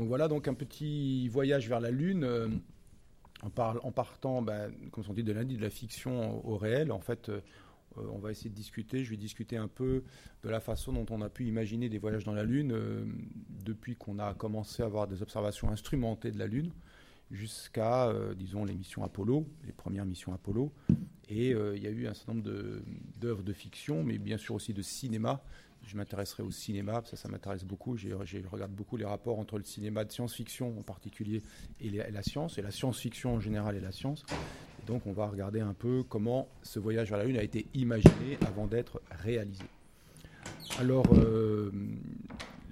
Donc voilà donc un petit voyage vers la Lune. Euh, en, partant, ben, comme on dit, de lundi de la fiction au, réel, en fait, euh, on va essayer de discuter. Je vais discuter un peu de la façon dont on a pu imaginer des voyages dans la Lune depuis qu'on a commencé à avoir des observations instrumentées de la Lune jusqu'à, disons, les missions Apollo, les premières missions Apollo. Et il y a eu un certain nombre d'œuvres de, fiction, mais bien sûr aussi de cinéma je m'intéresserai au cinéma, ça, ça m'intéresse beaucoup. Je regarde beaucoup les rapports entre le cinéma de science-fiction en particulier et, la science, et la science-fiction en général et la science. donc, on va regarder un peu comment ce voyage vers la Lune a été imaginé avant d'être réalisé. Alors, euh,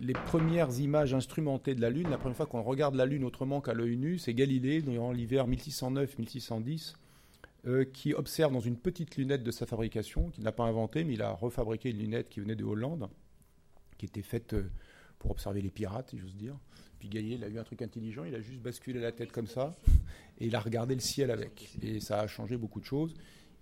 les premières images instrumentées de la Lune, la première fois qu'on regarde la Lune autrement qu'à l'œil nu, c'est Galilée, durant l'hiver 1609-1610 euh, qui observe dans une petite lunette de sa fabrication, qu'il n'a pas inventée, mais il a refabriqué une lunette qui venait de Hollande, qui était faite euh, pour observer les pirates, si j'ose dire. Puis Galilée, il a eu un truc intelligent, il a juste basculé la tête comme ça, et il a regardé le ciel avec. Et ça a changé beaucoup de choses.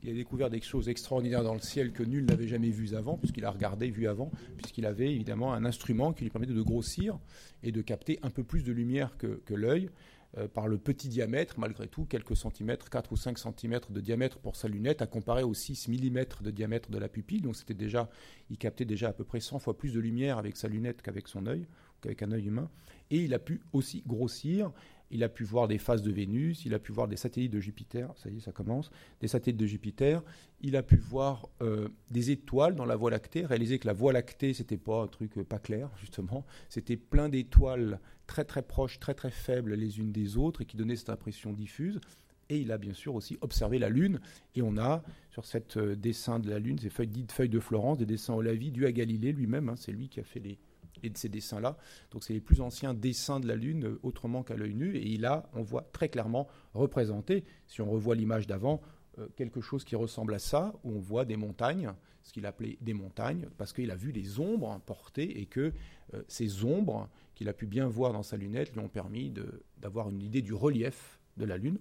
Il a découvert des choses extraordinaires dans le ciel que nul n'avait jamais vues avant, puisqu'il a regardé, vu avant, puisqu'il avait évidemment un instrument qui lui permettait de grossir et de capter un peu plus de lumière que, que l'œil. Euh, par le petit diamètre, malgré tout, quelques centimètres, 4 ou 5 centimètres de diamètre pour sa lunette, à comparer aux 6 mm de diamètre de la pupille. Donc c'était déjà, il captait déjà à peu près 100 fois plus de lumière avec sa lunette qu'avec son œil, qu'avec un œil humain. Et il a pu aussi grossir il a pu voir des phases de Vénus, il a pu voir des satellites de Jupiter, ça y est, ça commence, des satellites de Jupiter, il a pu voir euh, des étoiles dans la Voie lactée, réaliser que la Voie lactée, c'était pas un truc euh, pas clair, justement, c'était plein d'étoiles très très proches, très très faibles les unes des autres et qui donnaient cette impression diffuse. Et il a bien sûr aussi observé la Lune. Et on a sur cette euh, dessin de la Lune, ces feuilles dites feuilles de Florence, des dessins au lavis dus à Galilée lui-même. Hein, c'est lui qui a fait les, et de ces dessins-là. Donc c'est les plus anciens dessins de la Lune euh, autrement qu'à l'œil nu. Et a, on voit très clairement représenté, si on revoit l'image d'avant, euh, quelque chose qui ressemble à ça, où on voit des montagnes, ce qu'il appelait des montagnes, parce qu'il a vu des ombres portées et que euh, ces ombres qu'il a pu bien voir dans sa lunette lui ont permis d'avoir une idée du relief de la Lune.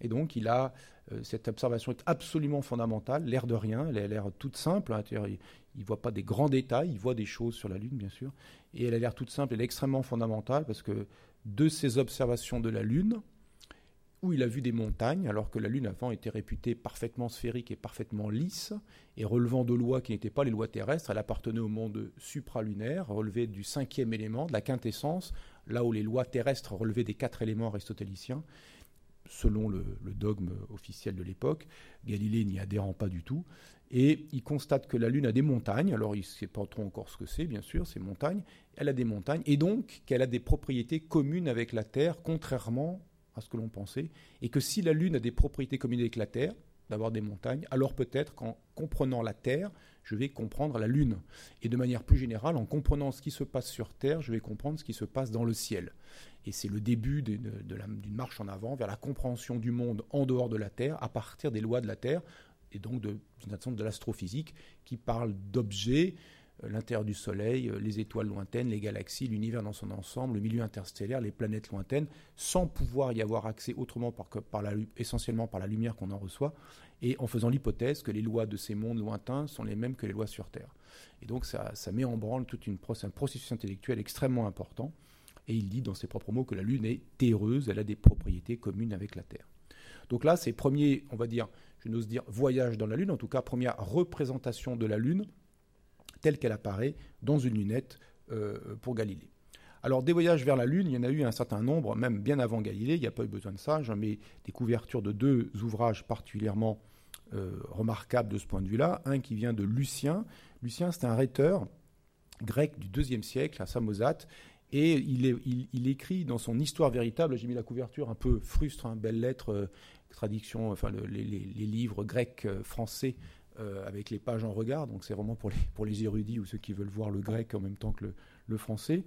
Et donc, il a cette observation est absolument fondamentale, l'air de rien, elle a l'air toute simple. Hein, ne voit pas des grands détails, il voit des choses sur la Lune, bien sûr. Et elle a l'air toute simple, elle est extrêmement fondamentale parce que de ses observations de la Lune, où il a vu des montagnes, alors que la Lune avant était réputée parfaitement sphérique et parfaitement lisse, et relevant de lois qui n'étaient pas les lois terrestres, elle appartenait au monde supralunaire, relevée du cinquième élément, de la quintessence, là où les lois terrestres relevaient des quatre éléments aristotéliciens, selon le, dogme officiel de l'époque. Galilée n'y adhérant pas du tout. Et il constate que la Lune a des montagnes. Alors, il ne sait pas trop encore ce que c'est, bien sûr, ces montagnes. Elle a des montagnes. Et donc, qu'elle a des propriétés communes avec la Terre, contrairement à ce que l'on pensait. Et que si la Lune a des propriétés communes avec la Terre, d'avoir des montagnes, alors peut-être qu'en comprenant la Terre, je vais comprendre la Lune. Et de manière plus générale, en comprenant ce qui se passe sur Terre, je vais comprendre ce qui se passe dans le ciel. Et c'est le début d'une marche en avant vers la compréhension du monde en dehors de la Terre, à partir des lois de la Terre, et donc façon de l'astrophysique qui parle d'objets, euh, l'intérieur du Soleil, euh, les étoiles lointaines, les galaxies, l'univers dans son ensemble, le milieu interstellaire, les planètes lointaines, sans pouvoir y avoir accès autrement par, par la, essentiellement par la lumière qu'on en reçoit, et en faisant l'hypothèse que les lois de ces mondes lointains sont les mêmes que les lois sur Terre. Et donc ça, ça met en branle tout un processus intellectuel extrêmement important, et il dit dans ses propres mots que la Lune est terreuse, elle a des propriétés communes avec la Terre. Donc là, c'est premier, on va dire, je n'ose dire voyage dans la Lune, en tout cas première représentation de la Lune telle qu'elle apparaît dans une lunette euh, pour Galilée. Alors des voyages vers la Lune, il y en a eu un certain nombre, même bien avant Galilée, il n'y a pas eu besoin de ça. J'en mets des couvertures de deux ouvrages particulièrement euh, remarquables de ce point de vue-là. Un qui vient de Lucien. Lucien, c'est un rhéteur grec du IIe siècle à Samosate. Et il, écrit dans son Histoire véritable, j'ai mis la couverture un peu frustre, hein, belle lettre, euh, traduction, enfin les, livres grecs euh, français euh, avec les pages en regard. Donc c'est vraiment pour les, pour les érudits ou ceux qui veulent voir le grec en même temps que le, français.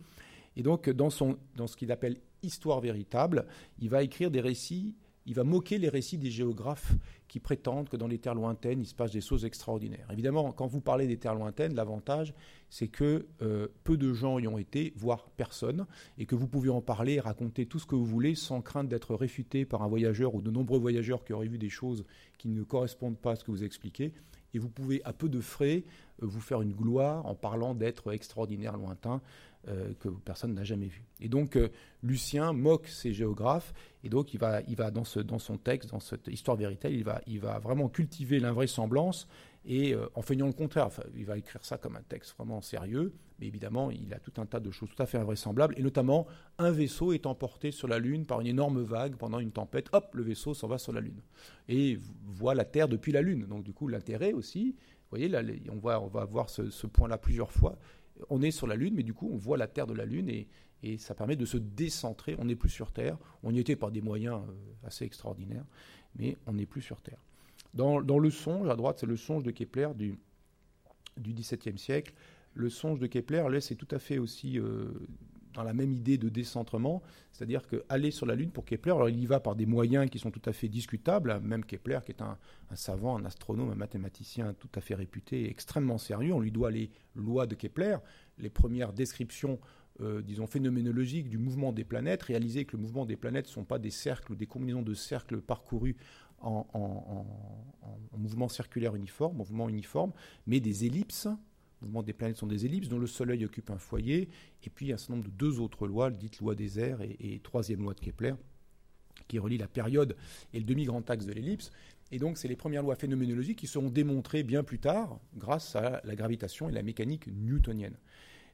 Et donc dans, son, dans ce qu'il appelle Histoire véritable, il va écrire des récits il va moquer les récits des géographes qui prétendent que dans les terres lointaines, il se passe des choses extraordinaires. Évidemment, quand vous parlez des terres lointaines, l'avantage, c'est que euh, peu de gens y ont été, voire personne, et que vous pouvez en parler raconter tout ce que vous voulez sans crainte d'être réfuté par un voyageur ou de nombreux voyageurs qui auraient vu des choses qui ne correspondent pas à ce que vous expliquez. Et vous pouvez, à peu de frais, euh, vous faire une gloire en parlant d'être extraordinaire lointain. Euh, que personne n'a jamais vu. Et donc euh, Lucien moque ces géographes, et donc il va, il va dans, ce, dans son texte, dans cette histoire véritable, il va, il va vraiment cultiver l'invraisemblance, et euh, en feignant le contraire, enfin, il va écrire ça comme un texte vraiment sérieux, mais évidemment il a tout un tas de choses tout à fait invraisemblables, et notamment un vaisseau est emporté sur la Lune par une énorme vague pendant une tempête, hop, le vaisseau s'en va sur la Lune, et voit la Terre depuis la Lune. Donc du coup l'intérêt aussi, vous voyez, là, on, va, on va voir ce, ce point-là plusieurs fois on est sur la Lune, mais du coup, on voit la Terre de la Lune et, ça permet de se décentrer. On n'est plus sur Terre. On y était par des moyens euh, assez extraordinaires, mais on n'est plus sur Terre. Dans, le songe, à droite, c'est le songe de Kepler du, XVIIe siècle. Le songe de Kepler, là, c'est tout à fait aussi euh, la même idée de décentrement, c'est-à-dire qu'aller sur la Lune pour Kepler, alors il y va par des moyens qui sont tout à fait discutables, même Kepler qui est un, savant, un astronome, un mathématicien tout à fait réputé, extrêmement sérieux, on lui doit les lois de Kepler, les premières descriptions, euh, disons, phénoménologiques du mouvement des planètes, réaliser que le mouvement des planètes ne sont pas des cercles ou des combinaisons de cercles parcourus en, en mouvement circulaire uniforme, mais des ellipses, mouvements des planètes sont des ellipses dont le Soleil occupe un foyer, et puis un certain nombre de deux autres lois, dites loi des airs et, troisième loi de Kepler, qui relie la période et le demi-grand axe de l'ellipse. Et donc, c'est les premières lois phénoménologiques qui seront démontrées bien plus tard grâce à la gravitation et la mécanique newtonienne.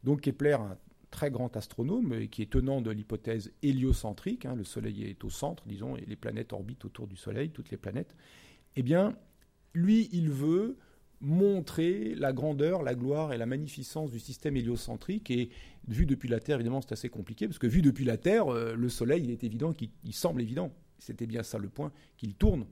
Donc, Kepler, un très grand astronome qui est tenant de l'hypothèse héliocentrique, hein, le Soleil est au centre, disons, et les planètes orbitent autour du Soleil, toutes les planètes, eh bien, lui, il veut montrer la grandeur, la gloire et la magnificence du système héliocentrique. Et vu depuis la Terre, évidemment, c'est assez compliqué, parce que vu depuis la Terre, euh, le Soleil, il est évident qu'il semble évident. C'était bien ça le point, qu'il tourne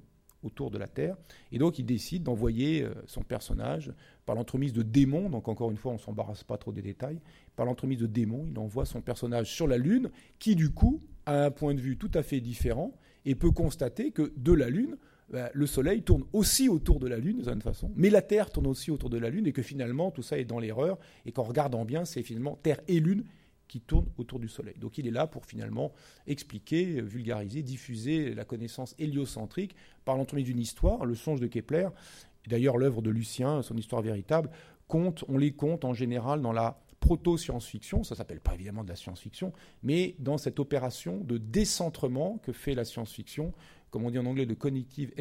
autour de la Terre. Et donc, il décide d'envoyer euh, son personnage, par l'entremise de démons, donc encore une fois, on ne s'embarrasse pas trop des détails, par l'entremise de démons, il envoie son personnage sur la Lune, qui du coup a un point de vue tout à fait différent, et peut constater que de la Lune, bah, le Soleil tourne aussi autour de la Lune, d'une certaine façon, mais la Terre tourne aussi autour de la Lune, et que finalement tout ça est dans l'erreur, et qu'en regardant bien, c'est finalement Terre et Lune qui tournent autour du Soleil. Donc il est là pour finalement expliquer, vulgariser, diffuser la connaissance héliocentrique par l'entremise d'une histoire, le songe de Kepler, d'ailleurs l'œuvre de Lucien, son histoire véritable, compte, on les compte en général dans la proto-science-fiction, ça s'appelle pas évidemment de la science-fiction, mais dans cette opération de décentrement que fait la science-fiction comme on dit en anglais, de cognitive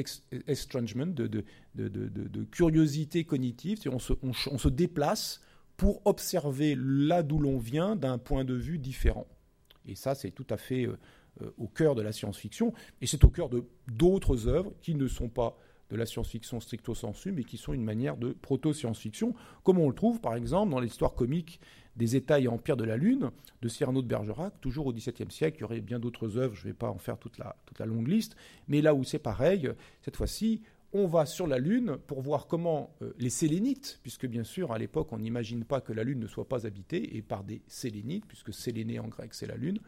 estrangement, de, curiosité cognitive. On se, on, se, déplace pour observer là d'où l'on vient d'un point de vue différent. Et ça, c'est tout à fait euh, euh, au cœur de la science-fiction, et c'est au cœur de d'autres œuvres qui ne sont pas de la science-fiction stricto sensu, mais qui sont une manière de proto-science-fiction, comme on le trouve par exemple dans l'histoire comique des États et de la Lune de Cyrano de Bergerac, toujours au XVIIe siècle. Il y aurait bien d'autres œuvres, je ne vais pas en faire toute la, toute la longue liste, mais là où c'est pareil, cette fois-ci, on va sur la Lune pour voir comment euh, les Sélénites, puisque bien sûr à l'époque on n'imagine pas que la Lune ne soit pas habitée, et par des Sélénites, puisque Séléné en grec c'est la Lune,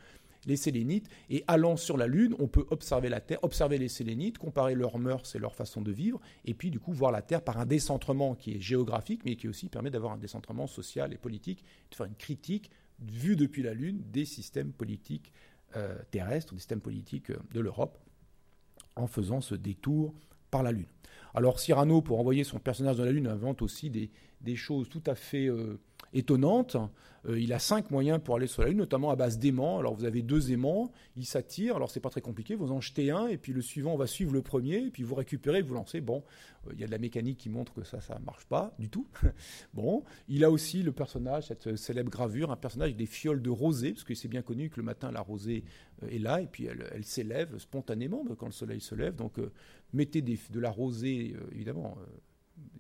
les Sélénites, et allant sur la Lune, on peut observer la Terre, observer les Sélénites, comparer leurs mœurs et leur façon de vivre, et puis du coup voir la Terre par un décentrement qui est géographique, mais qui aussi permet d'avoir un décentrement social et politique, de faire une critique vue depuis la Lune des systèmes politiques euh, terrestres, des systèmes politiques euh, de l'Europe, en faisant ce détour par la Lune. Alors Cyrano, pour envoyer son personnage dans la Lune, invente aussi des, choses tout à fait... Euh, étonnante. Euh, il a cinq moyens pour aller sur la Lune, notamment à base d'aimants. Alors vous avez deux aimants, ils s'attirent, alors c'est pas très compliqué, vous en jetez un, et puis le suivant va suivre le premier, et puis vous récupérez, vous lancez. Bon, euh, il y a de la mécanique qui montre que ça, ça marche pas du tout. bon, il a aussi le personnage, cette célèbre gravure, un personnage avec des fioles de rosée, parce que c'est bien connu que le matin la rosée euh, est là, et puis elle, s'élève spontanément quand le soleil se lève. Donc mettez de la rosée, évidemment,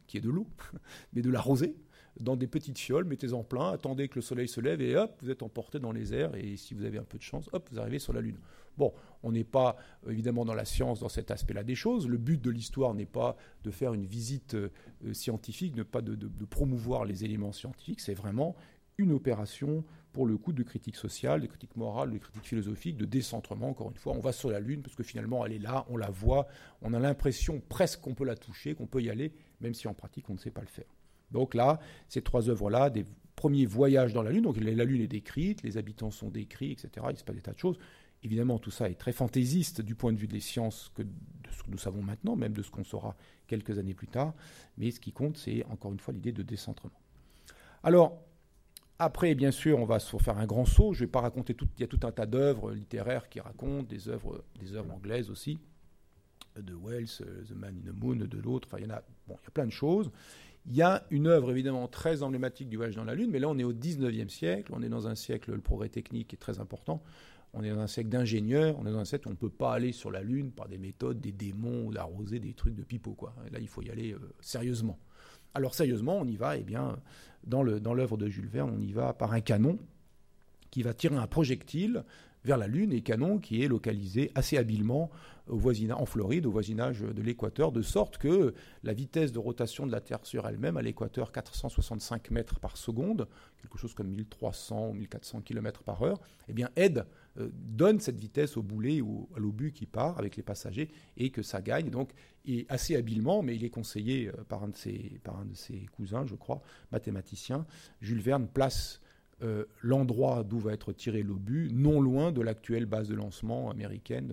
qui est de l'eau, mais de la rosée dans des petites fioles, mettez-en plein, attendez que le soleil se lève et hop, vous êtes emporté dans les airs et si vous avez un peu de chance, hop, vous arrivez sur la Lune. Bon, on n'est pas euh, évidemment dans la science dans cet aspect-là des choses. Le but de l'histoire n'est pas de faire une visite euh, scientifique, ne pas de, promouvoir les éléments scientifiques, c'est vraiment une opération pour le coup de critique sociale, de critique morale, de critique philosophique, de décentrement, encore une fois. On va sur la Lune parce que finalement elle est là, on la voit, on a l'impression presque qu'on peut la toucher, qu'on peut y aller, même si en pratique on ne sait pas le faire. Donc là, ces trois œuvres-là, des premiers voyages dans la Lune, donc la Lune est décrite, les habitants sont décrits, etc. Il se passe des tas de choses. Évidemment, tout ça est très fantaisiste du point de vue des sciences que de ce que nous savons maintenant, même de ce qu'on saura quelques années plus tard. Mais ce qui compte, c'est encore une fois l'idée de décentrement. Alors, Après, bien sûr, on va se faire un grand saut. Je ne vais pas raconter tout. Il y a tout un tas d'œuvres littéraires qui racontent, des œuvres, des œuvres anglaises aussi, de Wells, The Man in the Moon, de l'autre. Enfin, il y en a. Bon, il y a plein de choses. Il y a une œuvre évidemment très emblématique du voyage dans la Lune, mais là on est au 19e siècle, on est dans un siècle, le progrès technique est très important, on est dans un siècle d'ingénieurs, on est dans un siècle où on ne peut pas aller sur la Lune par des méthodes, des démons, d'arroser des trucs de pipeau. Quoi. là il faut y aller euh, sérieusement. Alors sérieusement, on y va, eh bien, dans l'œuvre de Jules Verne, on y va par un canon qui va tirer un projectile vers la Lune et canon qui est localisé assez habilement au en Floride, au voisinage de l'équateur, de sorte que la vitesse de rotation de la Terre sur elle-même, à l'équateur 465 mètres par seconde, quelque chose comme 1300 ou 1400 km par heure, eh bien aide, euh, donne cette vitesse au boulet ou à l'obus qui part avec les passagers et que ça gagne. Donc, et assez habilement, mais il est conseillé euh, par un de ses, par un de ses cousins, je crois, mathématicien, Jules Verne place euh, l'endroit d'où va être tiré l'obus, non loin de l'actuelle base de lancement américaine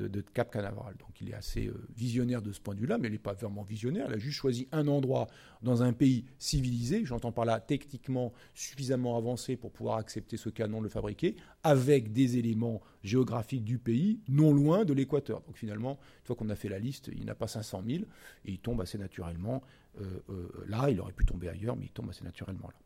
euh, de, Cap Canaveral. Donc il est assez euh, visionnaire de ce point de vue-là, mais il n'est pas vraiment visionnaire. Il a juste choisi un endroit dans un pays civilisé, j'entends par là techniquement suffisamment avancé pour pouvoir accepter ce canon, le fabriquer, avec des éléments géographiques du pays, non loin de l'équateur. Donc finalement, une fois qu'on a fait la liste, il n'a pas 500 000, et il tombe assez naturellement là. Il aurait pu tomber ailleurs, mais il tombe assez naturellement là.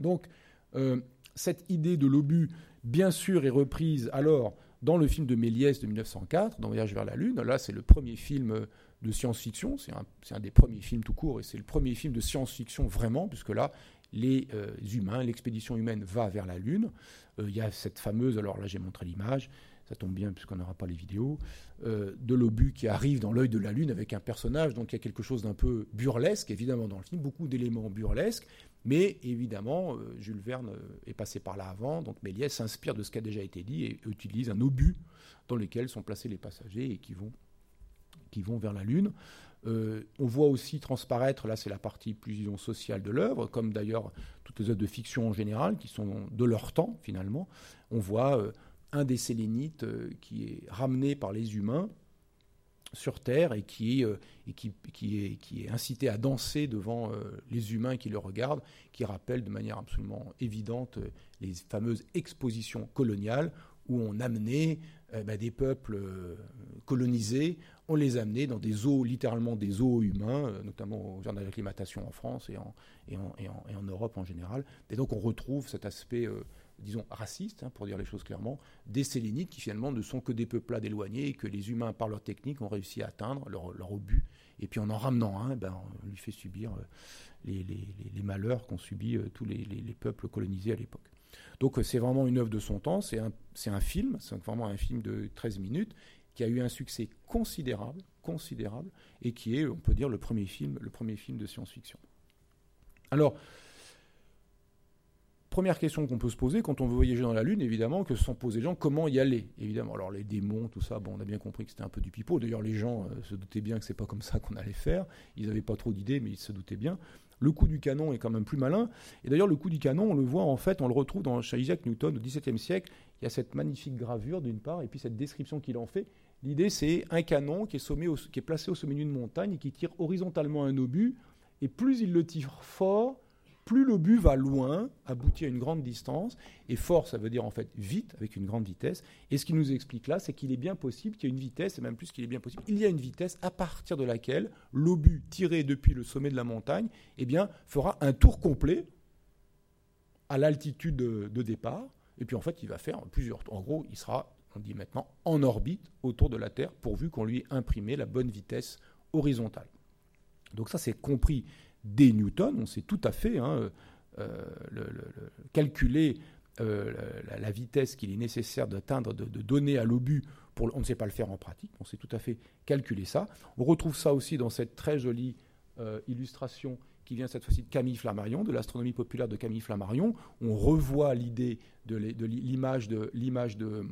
Donc, euh, cette idée de l'obus, bien sûr, est reprise alors dans le film de Méliès de 1904, dans Voyage vers la Lune. Là, c'est le premier film de science-fiction. C'est un, des premiers films tout court, et c'est le premier film de science-fiction vraiment, puisque là, les euh, humains, l'expédition humaine va vers la Lune. Euh, il y a cette fameuse, alors là j'ai montré l'image, ça tombe bien puisqu'on n'aura pas les vidéos, de l'obus qui arrive dans l'œil de la Lune avec un personnage, donc il y a quelque chose d'un peu burlesque, évidemment, dans le film, beaucoup d'éléments burlesques, mais évidemment, euh, Jules Verne euh, est passé par là avant, donc Méliès s'inspire de ce qui a déjà été dit et utilise un obus dans lequel sont placés les passagers et qui vont, vers la Lune. Euh, on voit aussi transparaître, là c'est la partie plus disons, sociale de l'œuvre, comme d'ailleurs toutes les œuvres de fiction en général, qui sont de leur temps finalement. On voit un des sélénites qui est ramené par les humains sur Terre et qui, euh, qui, est, qui, est, incité à danser devant euh, les humains qui le regardent, qui rappelle de manière absolument évidente euh, les fameuses expositions coloniales où on amenait bah, des peuples colonisés, on les amenait dans des eaux, littéralement des eaux humains, notamment au genre d'acclimatation en France et en, et, en, et, en, Europe en général. Et donc on retrouve cet aspect disons, racistes, hein, pour dire les choses clairement, des Sélénites qui finalement ne sont que des peuplades éloignés et que les humains, par leur technique, ont réussi à atteindre leur, leur obus. Et puis en en ramenant un, ben, on lui fait subir euh, les, les, malheurs qu'ont subis euh, tous les, peuples colonisés à l'époque. Donc euh, c'est vraiment une œuvre de son temps, c'est un, un, film, c'est vraiment un film de 13 minutes qui a eu un succès considérable, considérable, et qui est, on peut dire, le premier film, le premier film de science-fiction. Alors, Première question qu'on peut se poser quand on veut voyager dans la Lune, évidemment, que sont posés les gens, comment y aller Évidemment, alors les démons, tout ça, bon, on a bien compris que c'était un peu du pipeau. D'ailleurs, les gens euh, se doutaient bien que c'est pas comme ça qu'on allait faire. Ils n'avaient pas trop d'idées, mais ils se doutaient bien. Le coup du canon est quand même plus malin. Et d'ailleurs, le coup du canon, on le voit en fait, on le retrouve dans, Isaac Newton au XVIIe siècle. Il y a cette magnifique gravure d'une part, et puis cette description qu'il en fait. L'idée, c'est un canon qui est, qui est placé au sommet d'une montagne et qui tire horizontalement un obus. Et plus il le tire fort, plus l'obus va loin, aboutit à une grande distance, et fort, ça veut dire en fait vite, avec une grande vitesse. Et ce qu'il nous explique là, c'est qu'il est bien possible qu'il y ait une vitesse, et même plus qu'il est bien possible, il y a une vitesse à partir de laquelle l'obus tiré depuis le sommet de la montagne, eh bien, fera un tour complet à l'altitude de, départ, et puis en fait, il va faire plusieurs tours. En gros, il sera, on dit maintenant, en orbite autour de la Terre, pourvu qu'on lui ait imprimé la bonne vitesse horizontale. Donc ça, c'est compris des Newton, on sait tout à fait hein, euh, calculer euh, la, vitesse qu'il est nécessaire d'atteindre, de, donner à l'obus. Pour, on ne sait pas le faire en pratique, on sait tout à fait calculer ça. On retrouve ça aussi dans cette très jolie euh, illustration qui vient cette fois-ci de Camille Flammarion, de l'astronomie populaire de Camille Flammarion. On revoit l'idée de l'image de, de,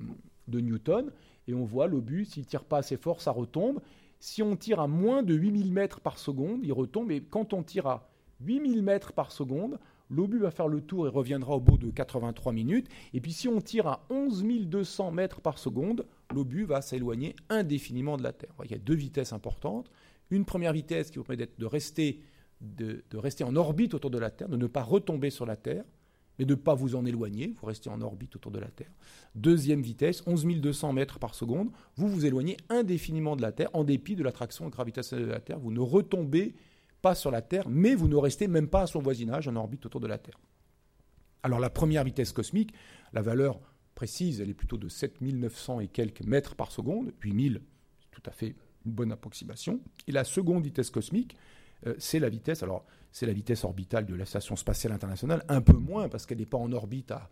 de Newton et on voit l'obus, s'il ne tire pas assez fort, ça retombe. Si on tire à moins de 8000 mètres par seconde, il retombe. Et quand on tire à 8000 mètres par seconde, l'obus va faire le tour et reviendra au bout de 83 minutes. Et puis si on tire à 11 200 mètres par seconde, l'obus va s'éloigner indéfiniment de la Terre. Il y a deux vitesses importantes. Une première vitesse qui vous permet de de, rester en orbite autour de la Terre, de ne pas retomber sur la Terre. Mais de ne pas vous en éloigner, vous restez en orbite autour de la Terre. Deuxième vitesse, 11 200 mètres par seconde, vous vous éloignez indéfiniment de la Terre en dépit de l'attraction gravitationnelle de la Terre. Vous ne retombez pas sur la Terre, mais vous ne restez même pas à son voisinage en orbite autour de la Terre. Alors la première vitesse cosmique, la valeur précise, elle est plutôt de 7900 et quelques mètres par seconde, 8000, c'est tout à fait une bonne approximation. Et la seconde vitesse cosmique, euh, c'est la vitesse, alors c'est la vitesse orbitale de la Station spatiale internationale, un peu moins parce qu'elle n'est pas en orbite à,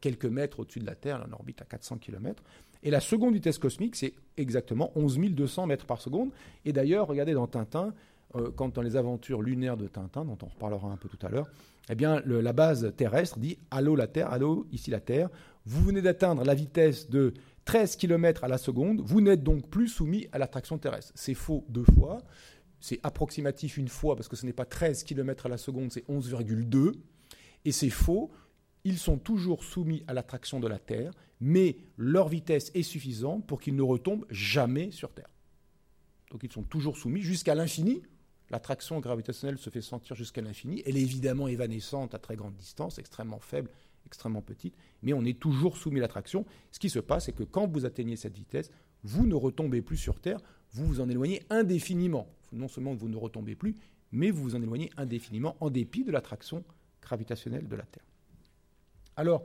quelques mètres au-dessus de la Terre, elle en orbite à 400 km. Et la seconde vitesse cosmique, c'est exactement 11 200 mètres par seconde. Et d'ailleurs, regardez dans Tintin, euh, quand dans les aventures lunaires de Tintin, dont on reparlera un peu tout à l'heure, eh bien, la base terrestre dit Allô la Terre, allô, ici la Terre. Vous venez d'atteindre la vitesse de 13 km à la seconde, vous n'êtes donc plus soumis à l'attraction terrestre. C'est faux deux fois, c'est approximatif une fois parce que ce n'est pas 13 km à la seconde, c'est 11,2. Et c'est faux, ils sont toujours soumis à l'attraction de la Terre, mais leur vitesse est suffisante pour qu'ils ne retombent jamais sur Terre. Donc ils sont toujours soumis jusqu'à l'infini. L'attraction gravitationnelle se fait sentir jusqu'à l'infini. Elle est évidemment évanescente à très grande distance, extrêmement faible, extrêmement petite, mais on est toujours soumis à l'attraction. Ce qui se passe, c'est que quand vous atteignez cette vitesse, vous ne retombez plus sur Terre, vous vous en éloignez indéfiniment. Non seulement vous ne retombez plus, mais vous vous en éloignez indéfiniment en dépit de l'attraction gravitationnelle de la Terre. Alors,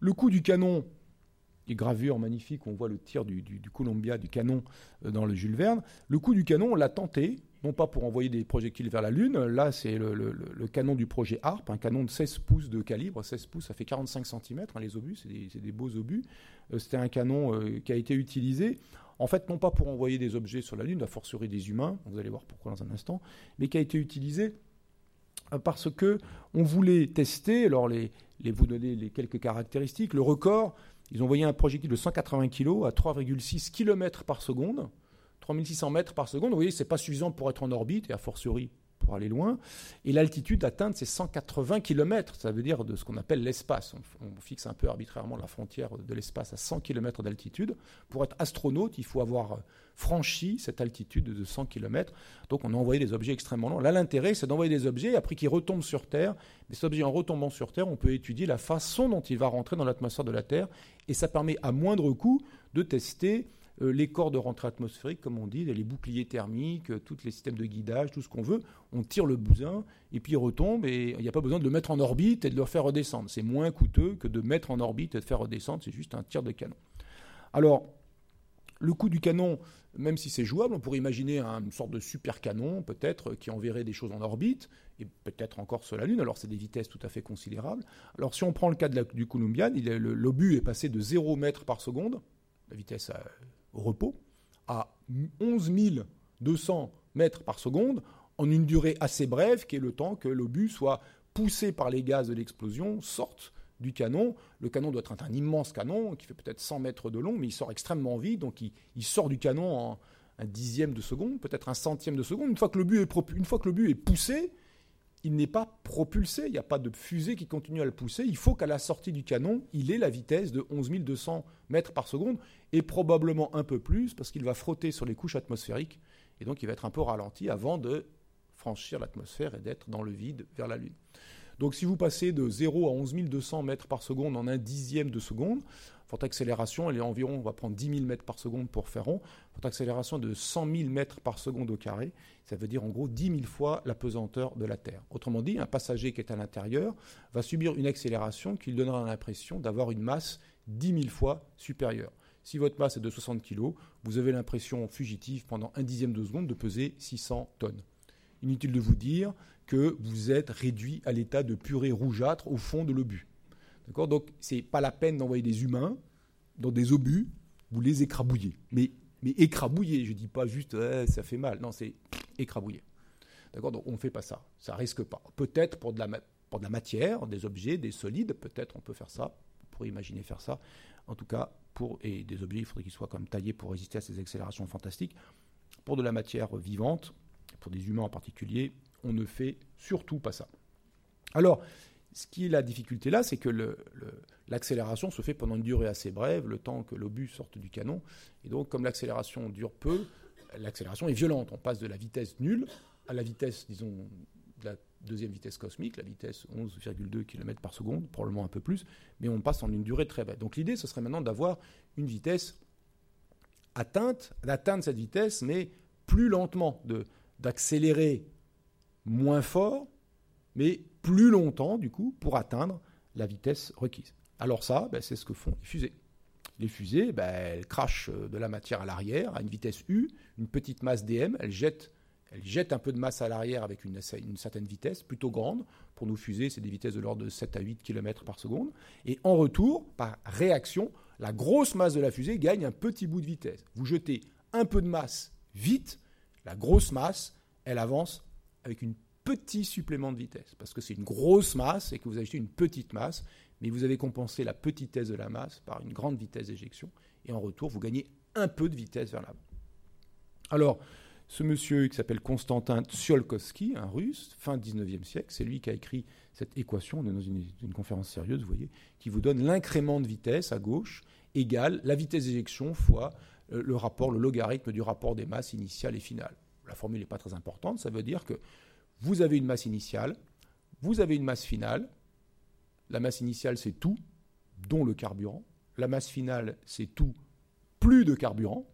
le coup du canon, les gravures magnifiques, on voit le tir du, du, Columbia, du canon euh, dans le Jules Verne. Le coup du canon, on l'a tenté, non pas pour envoyer des projectiles vers la Lune, là c'est le, canon du projet HARP, un canon de 16 pouces de calibre, 16 pouces ça fait 45 cm, hein, les obus, c'est des, beaux obus. Euh, c'était un canon euh, qui a été utilisé, en fait non pas pour envoyer des objets sur la Lune, a fortiori des humains, vous allez voir pourquoi dans un instant, mais qui a été utilisé euh, parce que on voulait tester, alors les, vous donner les quelques caractéristiques, le record, ils ont envoyé un projectile de 180 kg à 3,6 km par seconde, 3600 mètres par seconde, vous voyez, ce n'est pas suffisant pour être en orbite, et a fortiori pour aller loin. Et l'altitude atteinte, c'est 180 km, ça veut dire de ce qu'on appelle l'espace. On, fixe un peu arbitrairement la frontière de l'espace à 100 km d'altitude. Pour être astronaute, il faut avoir franchi cette altitude de 100 km. Donc on a envoyé des objets extrêmement longs. Là, l'intérêt, c'est d'envoyer des objets, après qu'ils retombent sur Terre. Des objets en retombant sur Terre, on peut étudier la façon dont il va rentrer dans l'atmosphère de la Terre. Et ça permet à moindre coût de tester les corps de rentrée atmosphérique, comme on dit, les boucliers thermiques, euh, tous les systèmes de guidage, tout ce qu'on veut. On tire le bousin et puis il retombe et il n'y a pas besoin de le mettre en orbite et de le faire redescendre. C'est moins coûteux que de mettre en orbite et de faire redescendre, c'est juste un tir de canon. Alors, le coup du canon, même si c'est jouable, on pourrait imaginer une sorte de super canon, peut-être, qui enverrait des choses en orbite, et peut-être encore sur la Lune. Alors, c'est des vitesses tout à fait considérables. Alors, si on prend le cas du Columbian, l'obus est passé de 0 mètre par seconde, la vitesse au repos à 11 200 mètres par seconde en une durée assez brève, qui est le temps que l'obus soit poussé par les gaz de l'explosion, sorte du canon. Le canon doit être un immense canon qui fait peut-être 100 mètres de long, mais il sort extrêmement vite, donc il, sort du canon en un dixième de seconde, peut-être un centième de seconde. Une fois que est, une fois que est poussé, il n'est pas propulsé, il n'y a pas de fusée qui continue à le pousser. Il faut qu'à la sortie du canon, il ait la vitesse de 11 200 mètres par seconde, et probablement un peu plus, parce qu'il va frotter sur les couches atmosphériques, et donc il va être un peu ralenti avant de franchir l'atmosphère et d'être dans le vide vers la Lune. Donc si vous passez de 0 à 11 200 mètres par seconde en un dixième de seconde, votre accélération, elle est environ, on va prendre 10 000 mètres par seconde pour faire rond, votre accélération est de 100 000 mètres par seconde au carré, ça veut dire en gros 10 000 fois la pesanteur de la Terre. Autrement dit, un passager qui est à l'intérieur va subir une accélération qui lui donnera l'impression d'avoir une masse 10 000 fois supérieure. Si votre masse est de 60 kg, vous avez l'impression fugitive pendant un dixième de seconde de peser 600 tonnes. Inutile de vous dire que vous êtes réduit à l'état de purée rougeâtre au fond de l'obus. D'accord? Donc, c'est pas la peine d'envoyer des humains dans des obus, vous les écrabouillez. Mais, mais écrabouiller, je dis pas juste ça fait mal. Non, c'est écrabouiller. D'accord? Donc, on ne fait pas ça. Ça risque pas. Peut-être pour de la, pour de la matière, des objets, des solides, peut-être on peut faire ça. On pourrait imaginer faire ça. En tout cas, pour et des objets, il faudrait qu'ils soient comme taillés pour résister à ces accélérations fantastiques. Pour de la matière vivante, pour des humains en particulier, on ne fait surtout pas ça. Alors, ce qui est la difficulté là, c'est que l'accélération se fait pendant une durée assez brève, le temps que l'obus sorte du canon. Et donc, comme l'accélération dure peu, l'accélération est violente. On passe de la vitesse nulle à la vitesse, disons, deuxième vitesse cosmique, la vitesse 11,2 km par seconde, probablement un peu plus, mais on passe en une durée très belle. Donc l'idée, ce serait maintenant d'avoir une vitesse atteinte, d'atteindre cette vitesse, mais plus lentement, d'accélérer moins fort, mais plus longtemps, du coup, pour atteindre la vitesse requise. Alors ça, ben, c'est ce que font les fusées. Les fusées, ben, elles crachent euh, de la matière à l'arrière à une vitesse U, une petite masse dm, elles jettent, un peu de masse à l'arrière avec une, une, certaine vitesse, plutôt grande. Pour nos fusées, c'est des vitesses de l'ordre de 7 à 8 km par seconde. Et en retour, par réaction, la grosse masse de la fusée gagne un petit bout de vitesse. Vous jetez un peu de masse vite, la grosse masse, elle avance avec une petit supplément de vitesse, parce que c'est une grosse masse et que vous achetez une petite masse, mais vous avez compensé la petitesse de la masse par une grande vitesse d'éjection, et en retour, vous gagnez un peu de vitesse vers l'avant. Alors, ce monsieur qui s'appelle Konstantin Tsiolkovsky, un russe, fin 19e siècle, c'est lui qui a écrit cette équation, on est dans une, conférence sérieuse, vous voyez, qui vous donne l'incrément de vitesse à gauche égale la vitesse d'éjection fois euh, le rapport, le logarithme du rapport des masses initiales et finales. La formule n'est pas très importante, ça veut dire que vous avez une masse initiale, vous avez une masse finale. La masse initiale, c'est tout, dont le carburant. La masse finale, c'est tout, plus de carburant.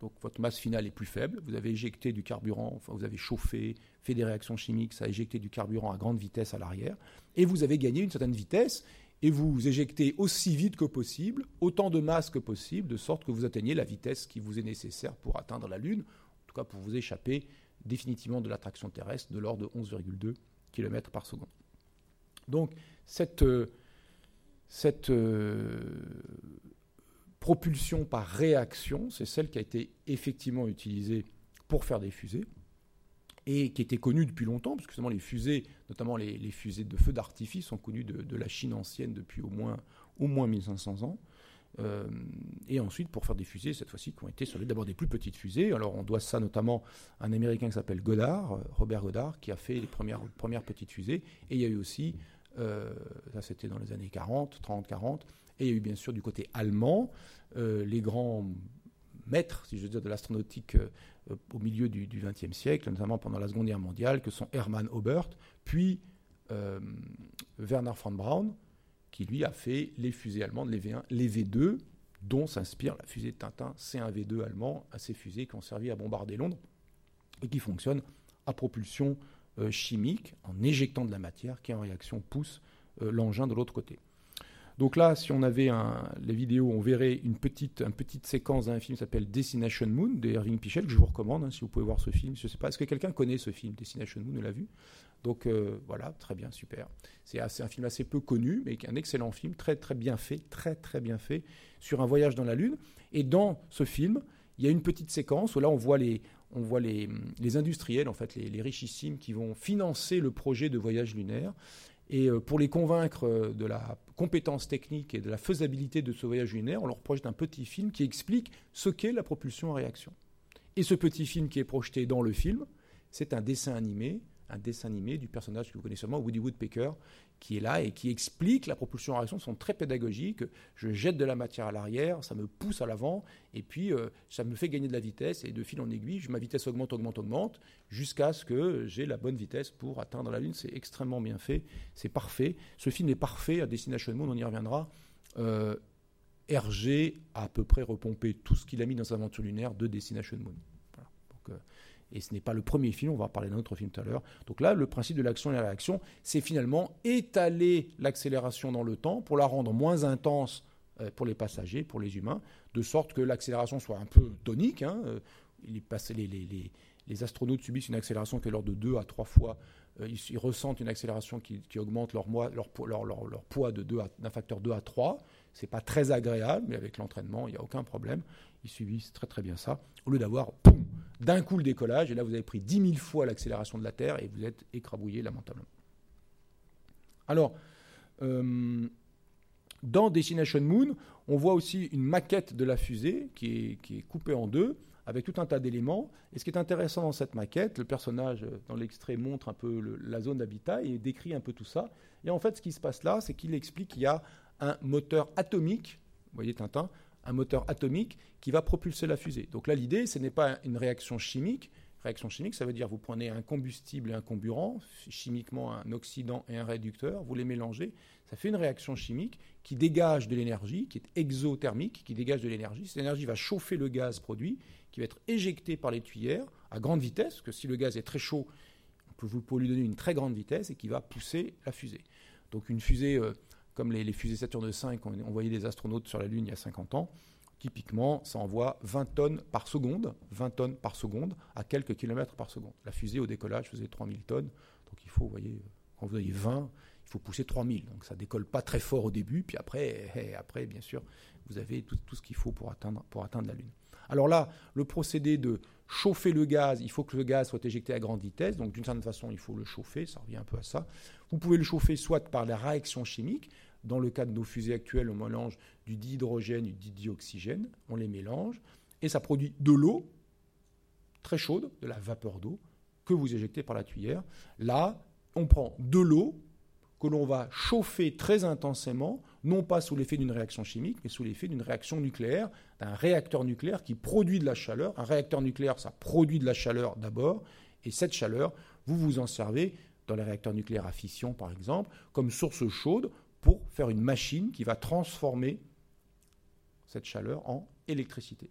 Donc votre masse finale est plus faible. Vous avez éjecté du carburant, enfin vous avez chauffé, fait des réactions chimiques, ça a éjecté du carburant à grande vitesse à l'arrière. Et vous avez gagné une certaine vitesse et vous éjectez aussi vite que possible, autant de masse que possible, de sorte que vous atteignez la vitesse qui vous est nécessaire pour atteindre la Lune, en tout cas pour vous échapper définitivement de l'attraction terrestre de l'ordre de 11,2 km par seconde. Donc cette, euh, euh, propulsion par réaction, c'est celle qui a été effectivement utilisée pour faire des fusées et qui était connue depuis longtemps, parce que les fusées, notamment les, fusées de feu d'artifice, sont connues de, de, la Chine ancienne depuis au moins, au moins 1500 ans. Euh, et ensuite, pour faire des fusées, cette fois-ci, qui ont été d'abord des plus petites fusées. Alors, on doit ça notamment à un Américain qui s'appelle Goddard, euh, Robert Goddard, qui a fait les premières, petites fusées. Et il y a eu aussi, euh, ça c'était dans les années 40, 30, 40, et il y a eu bien sûr du côté allemand, les grands maîtres, si je veux de l'astronautique au milieu du XXe siècle, notamment pendant la Seconde Guerre mondiale, que sont Hermann Oberth, puis Werner von Braun, qui lui a fait les fusées allemandes, les V1, les V2, dont s'inspire la fusée de Tintin C1V2 allemand, à ces fusées qui ont servi à bombarder Londres et qui fonctionnent à propulsion euh, chimique en éjectant de la matière qui en réaction pousse euh, l'engin de l'autre côté. Donc là, si on avait les vidéos, on verrait une petite, séquence d'un film qui s'appelle Destination Moon de Irving Pichel, que je vous recommande hein, si vous pouvez voir ce film. Je sais pas, est-ce que quelqu'un connaît ce film, Destination Moon, l'a vu donc euh, voilà, très bien, super. C'est un film assez peu connu, mais un excellent film, très très bien fait, très très bien fait, sur un voyage dans la Lune. Et dans ce film, il y a une petite séquence où là on voit les, on voit les, les industriels, en fait, les, richissimes qui vont financer le projet de voyage lunaire. Et euh, pour les convaincre euh, de la compétence technique et de la faisabilité de ce voyage lunaire, on leur projette un petit film qui explique ce qu'est la propulsion en réaction. Et ce petit film qui est projeté dans le film, c'est un dessin animé un dessin animé du personnage que vous connaissez sûrement, Woody Woodpecker, qui est là et qui explique la propulsion en réaction sont très pédagogiques. Je jette de la matière à l'arrière, ça me pousse à l'avant, et puis euh, ça me fait gagner de la vitesse, et de fil en aiguille, ma vitesse augmente, augmente, augmente, jusqu'à ce que j'ai la bonne vitesse pour atteindre la Lune. C'est extrêmement bien fait, c'est parfait. Ce film est parfait à Destination Moon, on y reviendra. Euh, Hergé a à peu près repompé tout ce qu'il a mis dans sa aventure lunaire de Destination Moon. Euh, et ce n'est pas le premier film, on va parler d'un autre film tout à l'heure. Donc là, le principe de l'action et la réaction, c'est finalement étaler l'accélération dans le temps pour la rendre moins intense euh, pour les passagers, pour les humains, de sorte que l'accélération soit un peu tonique. Hein. Euh, les, astronautes subissent une accélération qui est l'ordre de 2 à 3 fois. Euh, ils, ressentent une accélération qui, augmente leur, leur, leur, leur, poids d'un facteur 2 à 3. C'est pas très agréable, mais avec l'entraînement, il n'y a aucun problème. Ils subissent très très bien ça. Au lieu d'avoir, d'un coup le décollage, et là vous avez pris 10 000 fois l'accélération de la Terre et vous êtes écrabouillé lamentablement. Alors, euh, dans Destination Moon, on voit aussi une maquette de la fusée qui est, coupée en deux avec tout un tas d'éléments. Et ce qui est intéressant dans cette maquette, le personnage euh, dans l'extrait montre un peu la zone d'habitat et décrit un peu tout ça. Et en fait, ce qui se passe là, c'est qu'il explique qu'il y a un moteur atomique, vous voyez Tintin, un moteur atomique qui va propulser la fusée. Donc là, l'idée, ce n'est pas une réaction chimique, Réaction chimique, ça veut dire vous prenez un combustible et un comburant, chimiquement un oxydant et un réducteur, vous les mélangez, ça fait une réaction chimique qui dégage de l'énergie, qui est exothermique, qui dégage de l'énergie. Cette énergie va chauffer le gaz produit, qui va être éjecté par les tuyères à grande vitesse, parce que si le gaz est très chaud, on peut vous lui donner une très grande vitesse et qui va pousser la fusée. Donc une fusée, euh, comme les, fusées Saturne V, on envoyait des astronautes sur la Lune il y a 50 ans, Typiquement, ça envoie 20 tonnes par seconde, 20 tonnes par seconde à quelques kilomètres par seconde. La fusée au décollage faisait 3000 tonnes, donc il faut, vous voyez, quand vous avez 20, il faut pousser 3000. Donc ça décolle pas très fort au début, puis après, eh, après bien sûr, vous avez tout, ce qu'il faut pour atteindre, pour atteindre la Lune. Alors là, le procédé de chauffer le gaz, il faut que le gaz soit éjecté à grande vitesse, donc d'une certaine façon, il faut le chauffer, ça revient un peu à ça. Vous pouvez le chauffer soit par la réaction chimique, dans le cas de nos fusées actuelles, on mélange du dihydrogène et du dioxygène, on les mélange, et ça produit de l'eau très chaude, de la vapeur d'eau, que vous éjectez par la tuyère. Là, on prend de l'eau que l'on va chauffer très intensément, non pas sous l'effet d'une réaction chimique, mais sous l'effet d'une réaction nucléaire, d'un réacteur nucléaire qui produit de la chaleur. Un réacteur nucléaire, ça produit de la chaleur d'abord, et cette chaleur, vous vous en servez dans les réacteurs nucléaires à fission, par exemple, comme source chaude pour faire une machine qui va transformer cette chaleur en électricité.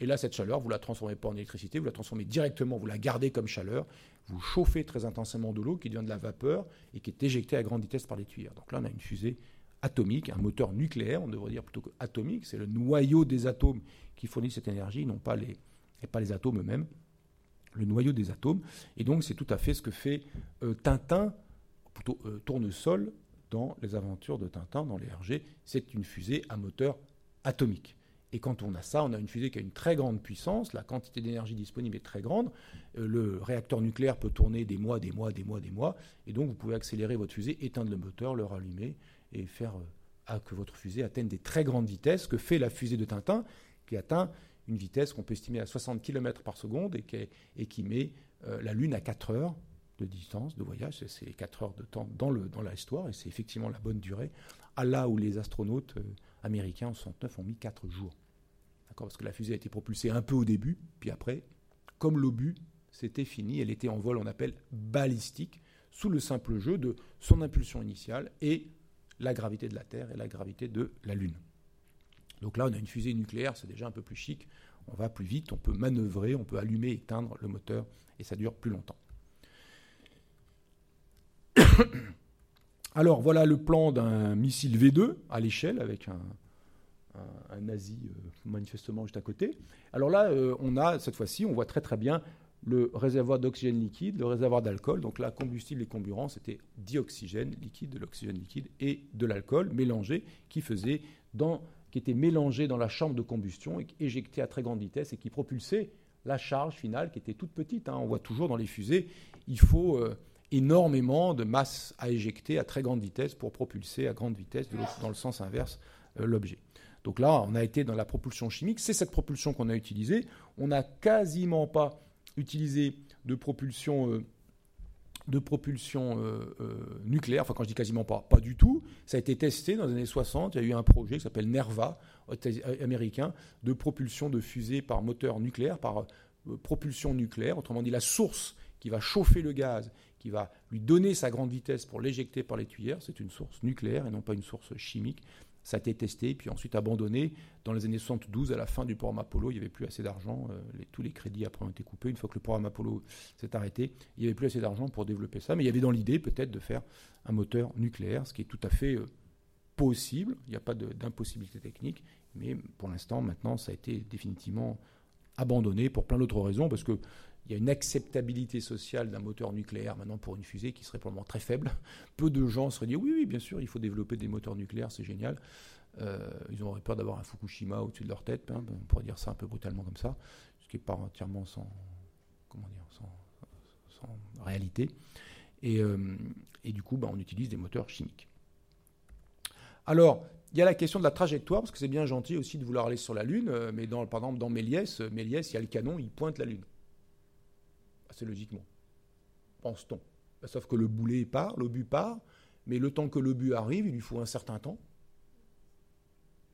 Et là, cette chaleur, vous la transformez pas en électricité, vous la transformez directement, vous la gardez comme chaleur, vous chauffez très intensément de l'eau qui devient de la vapeur et qui est éjectée à grande vitesse par les tuyères. Donc là, on a une fusée atomique, un moteur nucléaire, on devrait dire plutôt que atomique, c'est le noyau des atomes qui fournit cette énergie, non pas les, et pas les atomes eux-mêmes, le noyau des atomes. Et donc, c'est tout à fait ce que fait euh, Tintin, plutôt euh, Tournesol, dans les aventures de Tintin, dans les RG, c'est une fusée à moteur atomique. Et quand on a ça, on a une fusée qui a une très grande puissance, la quantité d'énergie disponible est très grande, euh, le réacteur nucléaire peut tourner des mois, des mois, des mois, des mois, et donc vous pouvez accélérer votre fusée, éteindre le moteur, le rallumer, et faire euh, que votre fusée atteigne des très grandes vitesses, que fait la fusée de Tintin, qui atteint une vitesse qu'on peut estimer à 60 km par seconde et qui, met euh, la Lune à 4 heures de distance, de voyage, c'est 4 heures de temps dans, le, dans l'histoire, et c'est effectivement la bonne durée, à là où les astronautes euh, américains en 69 ont mis 4 jours. D'accord Parce que la fusée a été propulsée un peu au début, puis après, comme l'obus, c'était fini, elle était en vol, on appelle balistique, sous le simple jeu de son impulsion initiale et la gravité de la Terre et la gravité de la Lune. Donc là, on a une fusée nucléaire, c'est déjà un peu plus chic, on va plus vite, on peut manœuvrer, on peut allumer, éteindre le moteur, et ça dure plus longtemps. Alors voilà le plan d'un missile V2 à l'échelle avec un, nazi euh, manifestement juste à côté. Alors là, euh, on a cette fois-ci, on voit très très bien le réservoir d'oxygène liquide, le réservoir d'alcool. Donc là, combustible et comburant, c'était dioxygène liquide, de l'oxygène liquide et de l'alcool mélangé qui faisait dans, qui était mélangé dans la chambre de combustion et éjecté à très grande vitesse et qui propulsait la charge finale qui était toute petite. Hein. On voit toujours dans les fusées, il faut euh, énormément de masse à éjecter à très grande vitesse pour propulser à grande vitesse dans le sens inverse euh, l'objet. Donc là, on a été dans la propulsion chimique. C'est cette propulsion qu'on a utilisée. On n'a quasiment pas utilisé de propulsion, euh, de propulsion euh, nucléaire. Enfin, quand je dis quasiment pas, pas du tout. Ça a été testé dans les années 60. Il y a eu un projet qui s'appelle NERVA, américain, de propulsion de fusée par moteur nucléaire, par propulsion nucléaire. Autrement dit, la source qui va chauffer le gaz qui va lui donner sa grande vitesse pour l'éjecter par les tuyères. C'est une source nucléaire et non pas une source chimique. Ça a été testé, puis ensuite abandonné. Dans les années 72, à la fin du programme Apollo, il n'y avait plus assez d'argent. Euh, tous les crédits après ont été coupés. Une fois que le programme Apollo s'est arrêté, il n'y avait plus assez d'argent pour développer ça. Mais il y avait dans l'idée peut-être de faire un moteur nucléaire, ce qui est tout à fait euh, possible. Il n'y a pas d'impossibilité technique. Mais pour l'instant, maintenant, ça a été définitivement abandonné pour plein d'autres raisons, parce que il y a une acceptabilité sociale d'un moteur nucléaire maintenant pour une fusée qui serait probablement très faible. Peu de gens seraient dit oui, oui, bien sûr, il faut développer des moteurs nucléaires, c'est génial. Euh, ils auraient peur d'avoir un Fukushima au-dessus de leur tête, hein, on pourrait dire ça un peu brutalement comme ça, ce qui n'est pas entièrement sans, comment dire, sans, réalité. Et, euh, et, du coup, bah, on utilise des moteurs chimiques. Alors, il y a la question de la trajectoire, parce que c'est bien gentil aussi de vouloir aller sur la Lune, euh, mais dans, par exemple dans Méliès, Méliès, il y a le canon, il pointe la Lune assez logiquement, pense-t-on. Bah, sauf que le boulet part, l'obus part, mais le temps que l'obus arrive, il lui faut un certain temps.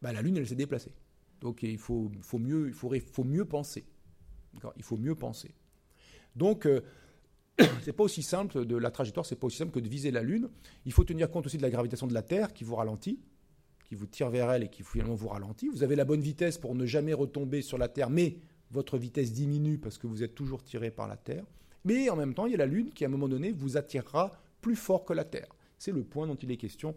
Bah, la Lune, elle s'est déplacée. Donc il faut, mieux, penser. Il faut mieux penser. Donc, ce c'est pas aussi simple de la trajectoire, c'est pas aussi simple que de viser la Lune. Il faut tenir compte aussi de la gravitation de la Terre qui vous ralentit, qui vous tire vers elle et qui finalement vous ralentit. Vous avez la bonne vitesse pour ne jamais retomber sur la Terre, mais votre vitesse diminue parce que vous êtes toujours tiré par la Terre. Mais en même temps, il y a la Lune qui, à un moment donné, vous attirera plus fort que la Terre. C'est le point dont il est question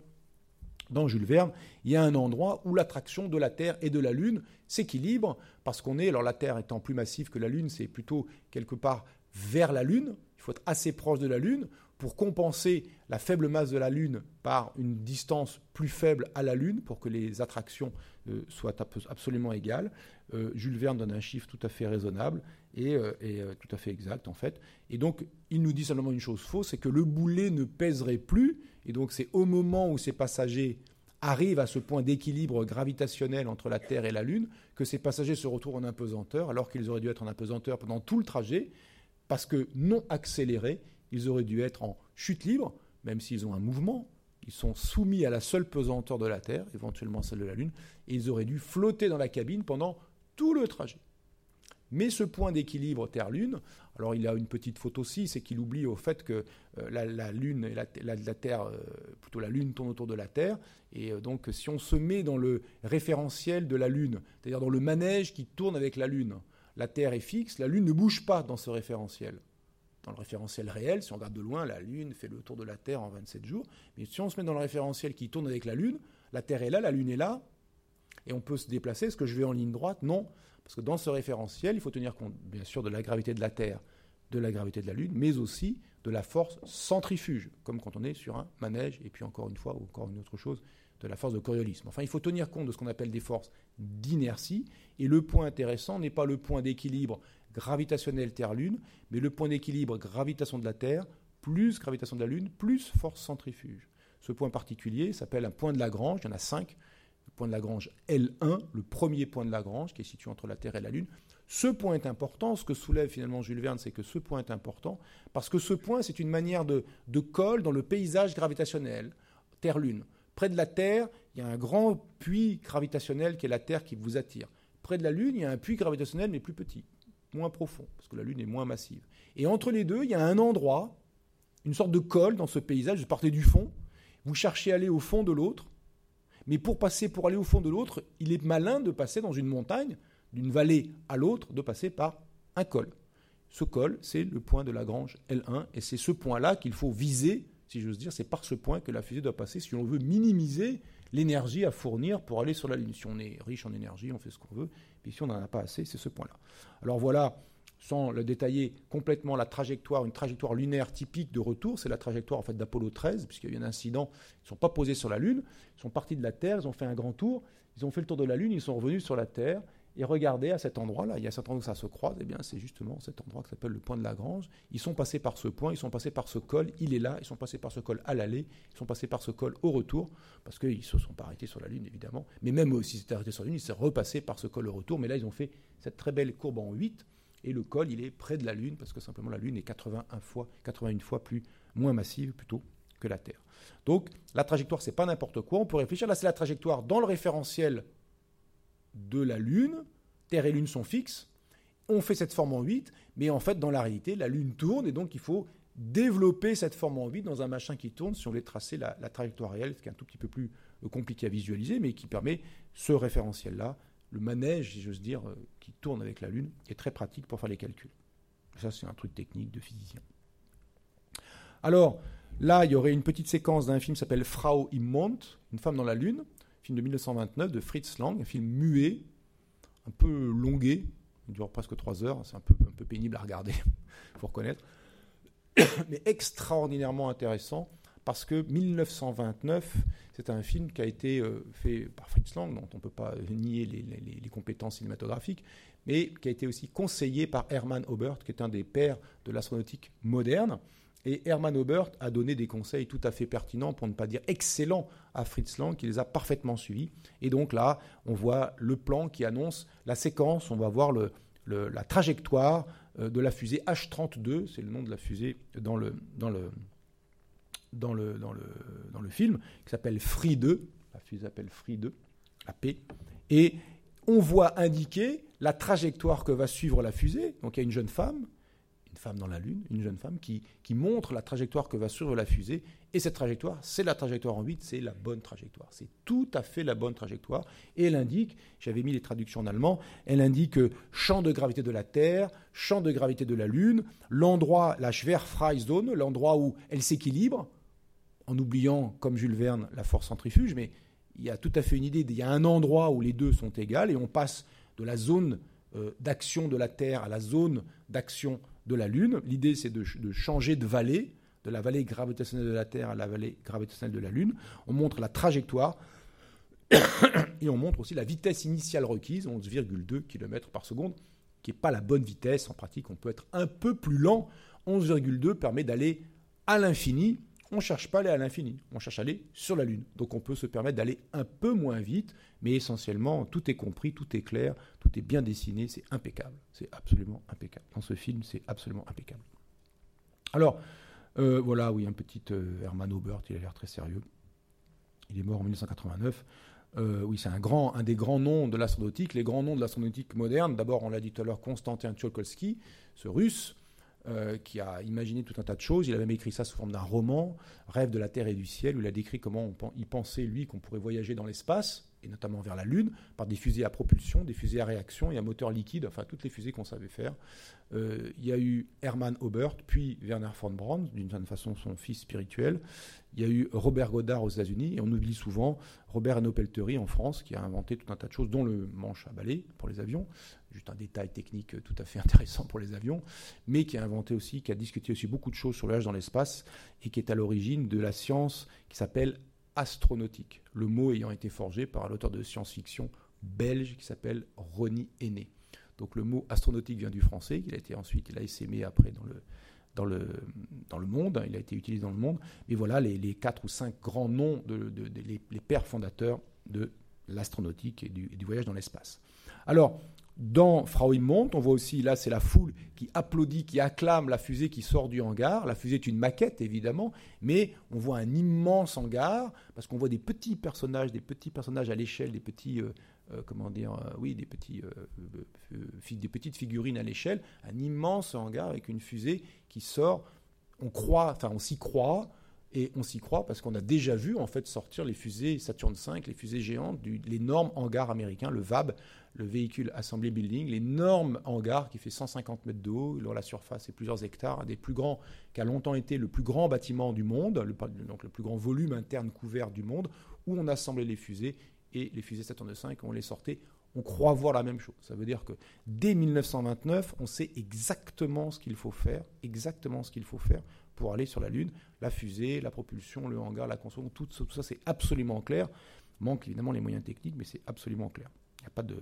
dans Jules Verne. Il y a un endroit où l'attraction de la Terre et de la Lune s'équilibre, parce qu'on est, alors la Terre étant plus massive que la Lune, c'est plutôt quelque part vers la Lune. Il faut être assez proche de la Lune pour compenser la faible masse de la Lune par une distance plus faible à la Lune pour que les attractions euh, soient absolument égales. Euh, Jules Verne donne un chiffre tout à fait raisonnable et, euh, tout à fait exact en fait. Et donc il nous dit simplement une chose fausse, c'est que le boulet ne pèserait plus. Et donc c'est au moment où ces passagers arrivent à ce point d'équilibre gravitationnel entre la Terre et la Lune que ces passagers se retrouvent en apesanteur alors qu'ils auraient dû être en apesanteur pendant tout le trajet parce que non accélérés, ils auraient dû être en chute libre, même s'ils ont un mouvement. Ils sont soumis à la seule pesanteur de la Terre, éventuellement celle de la Lune, et ils auraient dû flotter dans la cabine pendant tout le trajet. Mais ce point d'équilibre Terre-Lune, alors il a une petite faute aussi, c'est qu'il oublie au fait que euh, la, Lune et la, Terre, euh, plutôt la Lune tourne autour de la Terre, et euh, donc si on se met dans le référentiel de la Lune, c'est-à-dire dans le manège qui tourne avec la Lune, la Terre est fixe, la Lune ne bouge pas dans ce référentiel dans le référentiel réel, si on regarde de loin, la Lune fait le tour de la Terre en 27 jours. Mais si on se met dans le référentiel qui tourne avec la Lune, la Terre est là, la Lune est là, et on peut se déplacer. Est-ce que je vais en ligne droite? Non. Parce que dans ce référentiel, il faut tenir compte, bien sûr, de la gravité de la Terre, de la gravité de la Lune, mais aussi de la force centrifuge, comme quand on est sur un manège, et puis encore une fois, ou encore une autre chose, de la force de Coriolisme. Enfin, il faut tenir compte de ce qu'on appelle des forces d'inertie, et le point intéressant n'est pas le point d'équilibre gravitationnel Terre-Lune, mais le point d'équilibre gravitation de la Terre plus gravitation de la Lune plus force centrifuge. Ce point particulier s'appelle un point de Lagrange, il y en a cinq. Le point de Lagrange L1, le premier point de Lagrange qui est situé entre la Terre et la Lune. Ce point est important, ce que soulève finalement Jules Verne, c'est que ce point est important, parce que ce point, c'est une manière de, de colle dans le paysage gravitationnel, Terre-Lune. Près de la Terre, il y a un grand puits gravitationnel qui est la Terre qui vous attire. Près de la Lune, il y a un puits gravitationnel mais plus petit moins profond, parce que la Lune est moins massive. Et entre les deux, il y a un endroit, une sorte de col dans ce paysage, vous partez du fond, vous cherchez à aller au fond de l'autre, mais pour passer, pour aller au fond de l'autre, il est malin de passer dans une montagne, d'une vallée à l'autre, de passer par un col. Ce col, c'est le point de Lagrange L1, et c'est ce point-là qu'il faut viser, si j'ose dire, c'est par ce point que la fusée doit passer si on veut minimiser l'énergie à fournir pour aller sur la Lune. Si on est riche en énergie, on fait ce qu'on veut. Puis si on n'en a pas assez, c'est ce point-là. Alors voilà, sans le détailler complètement, la trajectoire, une trajectoire lunaire typique de retour, c'est la trajectoire en fait d'Apollo 13, puisqu'il y a eu un incident. Ils ne sont pas posés sur la Lune, ils sont partis de la Terre, ils ont fait un grand tour, ils ont fait le tour de la Lune, ils sont revenus sur la Terre, et regardez à cet endroit-là, il y a cet endroit où ça se croise, et eh bien c'est justement cet endroit qui s'appelle le point de Lagrange. Ils sont passés par ce point, ils sont passés par ce col, il est là, ils sont passés par ce col à l'aller, ils sont passés par ce col au retour, parce qu'ils ne se sont pas arrêtés sur la Lune évidemment, mais même s'ils s'étaient arrêtés sur la Lune, ils sont repassés par ce col au retour, mais là ils ont fait cette très belle courbe en 8, et le col il est près de la Lune, parce que simplement la Lune est 81 fois, 81 fois plus, moins massive plutôt que la Terre. Donc la trajectoire c'est pas n'importe quoi, on peut réfléchir, là c'est la trajectoire dans le référentiel de la Lune, Terre et Lune sont fixes, on fait cette forme en 8, mais en fait, dans la réalité, la Lune tourne, et donc il faut développer cette forme en 8 dans un machin qui tourne si on voulait tracer la, trajectoire réelle, ce qui est un tout petit peu plus euh, compliqué à visualiser, mais qui permet ce référentiel-là, le manège, si j'ose dire, euh, qui tourne avec la Lune, est très pratique pour faire les calculs. Ça, c'est un truc technique de physicien. Alors, là, il y aurait une petite séquence d'un film qui s'appelle Frau im Mond, Une femme dans la Lune, de 1929 de Fritz Lang, un film muet, un peu longué, il dure presque trois heures, c'est un peu, un peu pénible à regarder, il faut reconnaître, mais extraordinairement intéressant parce que 1929, c'est un film qui a été euh, fait par Fritz Lang, dont on ne peut pas nier les, les, compétences cinématographiques, mais qui a été aussi conseillé par Hermann Obert, qui est un des pères de l'astronautique moderne, et Hermann Obert a donné des conseils tout à fait pertinents, pour ne pas dire excellents, à Fritz Lang, qui les a parfaitement suivis. Et donc là, on voit le plan qui annonce la séquence, on va voir la trajectoire euh, de la fusée H-32, c'est le nom de la fusée dans le, dans le, dans le, dans le, dans le film, qui s'appelle Free 2. La fusée s'appelle Free 2, la P. Et on voit indiquer la trajectoire que va suivre la fusée. Donc il y a une jeune femme, une femme dans la Lune, une jeune femme qui, qui montre la trajectoire que va suivre la fusée. Et cette trajectoire, c'est la trajectoire en 8, c'est la bonne trajectoire. C'est tout à fait la bonne trajectoire. Et elle indique, j'avais mis les traductions en allemand, elle indique champ de gravité de la Terre, champ de gravité de la Lune, l'endroit, la Schwerfreizone, l'endroit où elle s'équilibre, en oubliant, comme Jules Verne, la force centrifuge, mais il y a tout à fait une idée, il y a un endroit où les deux sont égales et on passe de la zone euh, d'action de la Terre à la zone d'action de la Lune. L'idée, c'est de, changer de vallée, de la vallée gravitationnelle de la Terre à la vallée gravitationnelle de la Lune. On montre la trajectoire et on montre aussi la vitesse initiale requise, 11,2 km par seconde, qui n'est pas la bonne vitesse. En pratique, on peut être un peu plus lent. 11,2 permet d'aller à l'infini on ne cherche pas à aller à l'infini, on cherche à aller sur la Lune. Donc on peut se permettre d'aller un peu moins vite, mais essentiellement tout est compris, tout est clair, tout est bien dessiné, c'est impeccable. C'est absolument impeccable. Dans ce film, c'est absolument impeccable. Alors, euh, voilà, oui, un petit euh, Herman il a l'air très sérieux. Il est mort en 1989. Euh, oui, c'est un, grand, un des grands noms de l'astronautique. Les grands noms de l'astronautique moderne, d'abord, on l'a dit tout à l'heure, Konstantin Tsiolkovsky, ce russe, euh, qui a imaginé tout un tas de choses. Il a même écrit ça sous forme d'un roman, Rêve de la Terre et du ciel, où il a décrit comment il pensait, lui, qu'on pourrait voyager dans l'espace, et notamment vers la Lune, par des fusées à propulsion, des fusées à réaction et un moteur liquide, enfin toutes les fusées qu'on savait faire. Euh, il y a eu Hermann Obert, puis Werner von Braun, d'une certaine façon son fils spirituel. Il y a eu Robert Goddard aux États-Unis, et on oublie souvent Robert Hanoch-Peltery en France, qui a inventé tout un tas de choses, dont le manche à balai pour les avions, juste un détail technique tout à fait intéressant pour les avions, mais qui a inventé aussi, qui a discuté aussi beaucoup de choses sur voyage dans l'espace, et qui est à l'origine de la science qui s'appelle astronautique, le mot ayant été forgé par l'auteur de science-fiction belge qui s'appelle Ronnie Henné. Donc le mot astronautique vient du français, il a été ensuite, il a essaimé après dans le, monde, il a été utilisé dans le monde. Mais voilà les, quatre ou cinq grands noms, de, pères fondateurs de l'astronautique et du, du, voyage dans l'espace. Alors, dans Frau Mond, on voit aussi, là, c'est la foule qui applaudit, qui acclame la fusée qui sort du hangar. La fusée est une maquette, évidemment, mais on voit un immense hangar, parce qu'on voit des petits personnages, des petits personnages à l'échelle, des petits, euh, euh, euh, oui, des, des petites figurines à l'échelle, un immense hangar avec une fusée qui sort. On croit, enfin, on s'y croit, et on s'y croit parce qu'on a déjà vu en fait sortir les fusées Saturn V, les fusées géantes, du, l'énorme hangar américain, le VAB, le véhicule Assembly Building, l'énorme hangar qui fait 150 mètres de haut, dont la surface est plusieurs hectares, un des plus grands, qui a longtemps été le plus grand bâtiment du monde, le, donc le plus grand volume interne couvert du monde, où on assemblait les fusées et les fusées Saturn V, on les sortait on croit voir la même chose. Ça veut dire que dès 1929, on sait exactement ce qu'il faut faire, exactement ce qu'il faut faire pour aller sur la Lune. La fusée, la propulsion, le hangar, la construction, tout, ça c'est absolument clair. Manque évidemment les moyens techniques, mais c'est absolument clair. Il n'y a pas de...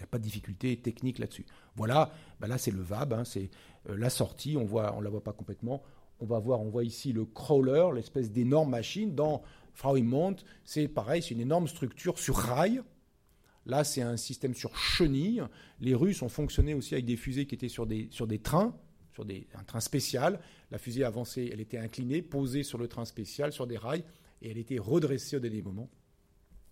A pas de difficulté technique là-dessus. Voilà, bah là c'est le VAB, hein, c'est euh, la sortie, on voit, on la voit pas complètement. On va voir, on voit ici le crawler, l'espèce d'énorme machine. Dans Frauimont, c'est pareil, c'est une énorme structure sur rail, Là, c'est un système sur chenille. Les Russes ont fonctionné aussi avec des fusées qui étaient sur des, sur des trains, sur un train spécial. La fusée avançait, elle était inclinée, posée sur le train spécial, sur des rails, et elle était redressée au dernier moment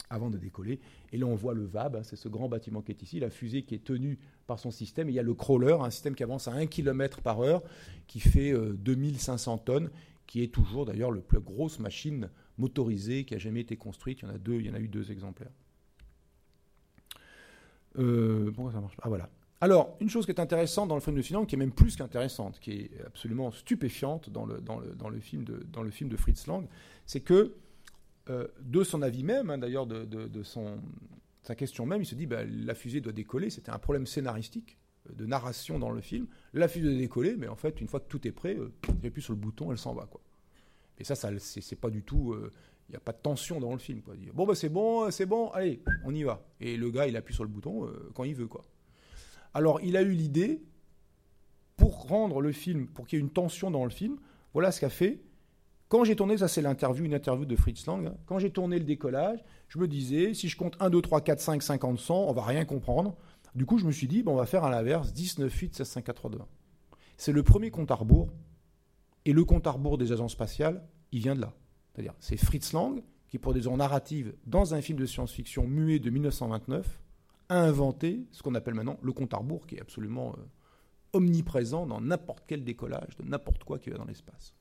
avant de décoller. Et là, on voit le VAB, hein, c'est ce grand bâtiment qui est ici, la fusée qui est tenue par son système. il y a le crawler, un système qui avance à 1 km par heure, qui fait 2500 euh, tonnes, qui est toujours d'ailleurs la plus grosse machine motorisée qui a jamais été construite. Il y en a deux, il y en a eu deux exemplaires. Euh, pourquoi ça marche pas? Ah voilà. Alors, une chose qui est intéressante dans le film de Sinan, qui est même plus qu'intéressante, qui est absolument stupéfiante dans le, film, de, Fritz Lang, c'est que, euh, de son avis même, hein, d'ailleurs, de, sa question même, il se dit bah, la fusée doit décoller. C'était un problème scénaristique, euh, de narration dans le film. La fusée doit décoller, mais en fait, une fois que tout est prêt, euh, appuie sur le bouton, elle s'en va. Et ça, c'est pas du tout. Euh, il n'y a pas de tension dans le film. Bon, bah, c'est bon, c'est bon, allez, on y va. Et le gars, il appuie sur le bouton quand il veut. quoi. Alors, il a eu l'idée, pour rendre le film, pour qu'il y ait une tension dans le film, voilà ce qu'a fait. Quand j'ai tourné, ça c'est l'interview, une interview de Fritz Lang, hein. quand j'ai tourné le décollage, je me disais, si je compte 1, 2, 3, 4, 5, 50, 100, on va rien comprendre. Du coup, je me suis dit, on va faire à l'inverse, 10, 9, 8, 16, 5, 4, 3, 2, 1. C'est le premier compte à rebours. Et le compte à rebours des agences spatiales, il vient de là. C'est-à-dire, c'est Fritz Lang qui, pour des raisons narratives, dans un film de science-fiction muet de 1929, a inventé ce qu'on appelle maintenant le compte à rebours, qui est absolument euh, omniprésent dans n'importe quel décollage de n'importe quoi qui va dans l'espace.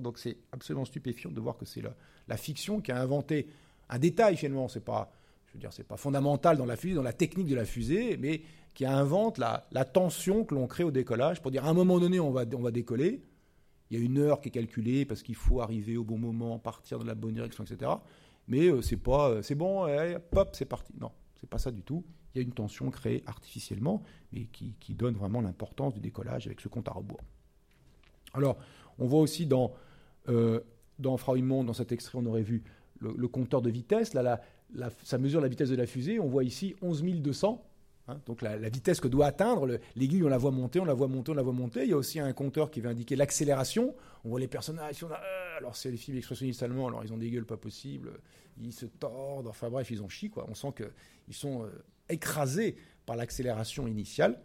Donc c'est absolument stupéfiant de voir que c'est la, la, fiction qui a inventé un détail finalement, c'est pas, je veux dire, c'est pas fondamental dans la fusée, dans la technique de la fusée, mais qui invente la, tension que l'on crée au décollage pour dire à un moment donné on va, on va décoller, il y a une heure qui est calculée parce qu'il faut arriver au bon moment, partir dans la bonne direction, etc. Mais euh, c'est pas, euh, c'est bon, hop, c'est parti. Non, c'est pas ça du tout. Il y a une tension créée artificiellement, mais qui, donne vraiment l'importance du décollage avec ce compte à rebours. Alors, on voit aussi dans, euh, dans Frauimond, dans cet extrait, on aurait vu le, compteur de vitesse. Là, ça mesure la vitesse de la fusée. On voit ici 11 200. Hein, donc la, vitesse que doit atteindre l'aiguille, on la voit monter, on la voit monter, on la voit monter. Il y a aussi un compteur qui va indiquer l'accélération. On voit les personnages, on a, euh, alors c'est les films expressionnistes allemands, alors ils ont des gueules pas possibles, ils se tordent, enfin bref, ils ont chi quoi. On sent qu'ils sont euh, écrasés par l'accélération initiale.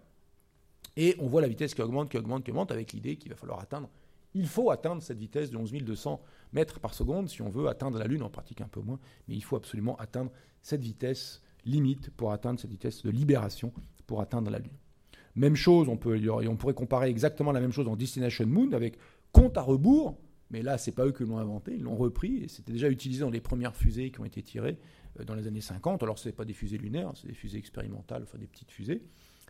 Et on voit la vitesse qui augmente, qui augmente, qui augmente, avec l'idée qu'il va falloir atteindre. Il faut atteindre cette vitesse de 11 200 mètres par seconde si on veut atteindre la Lune, en pratique un peu moins, mais il faut absolument atteindre cette vitesse limite pour atteindre cette vitesse de libération pour atteindre la Lune. Même chose, on, on pourrait comparer exactement la même chose en Destination Moon avec compte à rebours, mais là, c'est pas eux qui l'ont inventé, ils l'ont repris c'était déjà utilisé dans les premières fusées qui ont été tirées euh, dans les années 50. Alors, ce n'est pas des fusées lunaires, c'est des fusées expérimentales, enfin des petites fusées.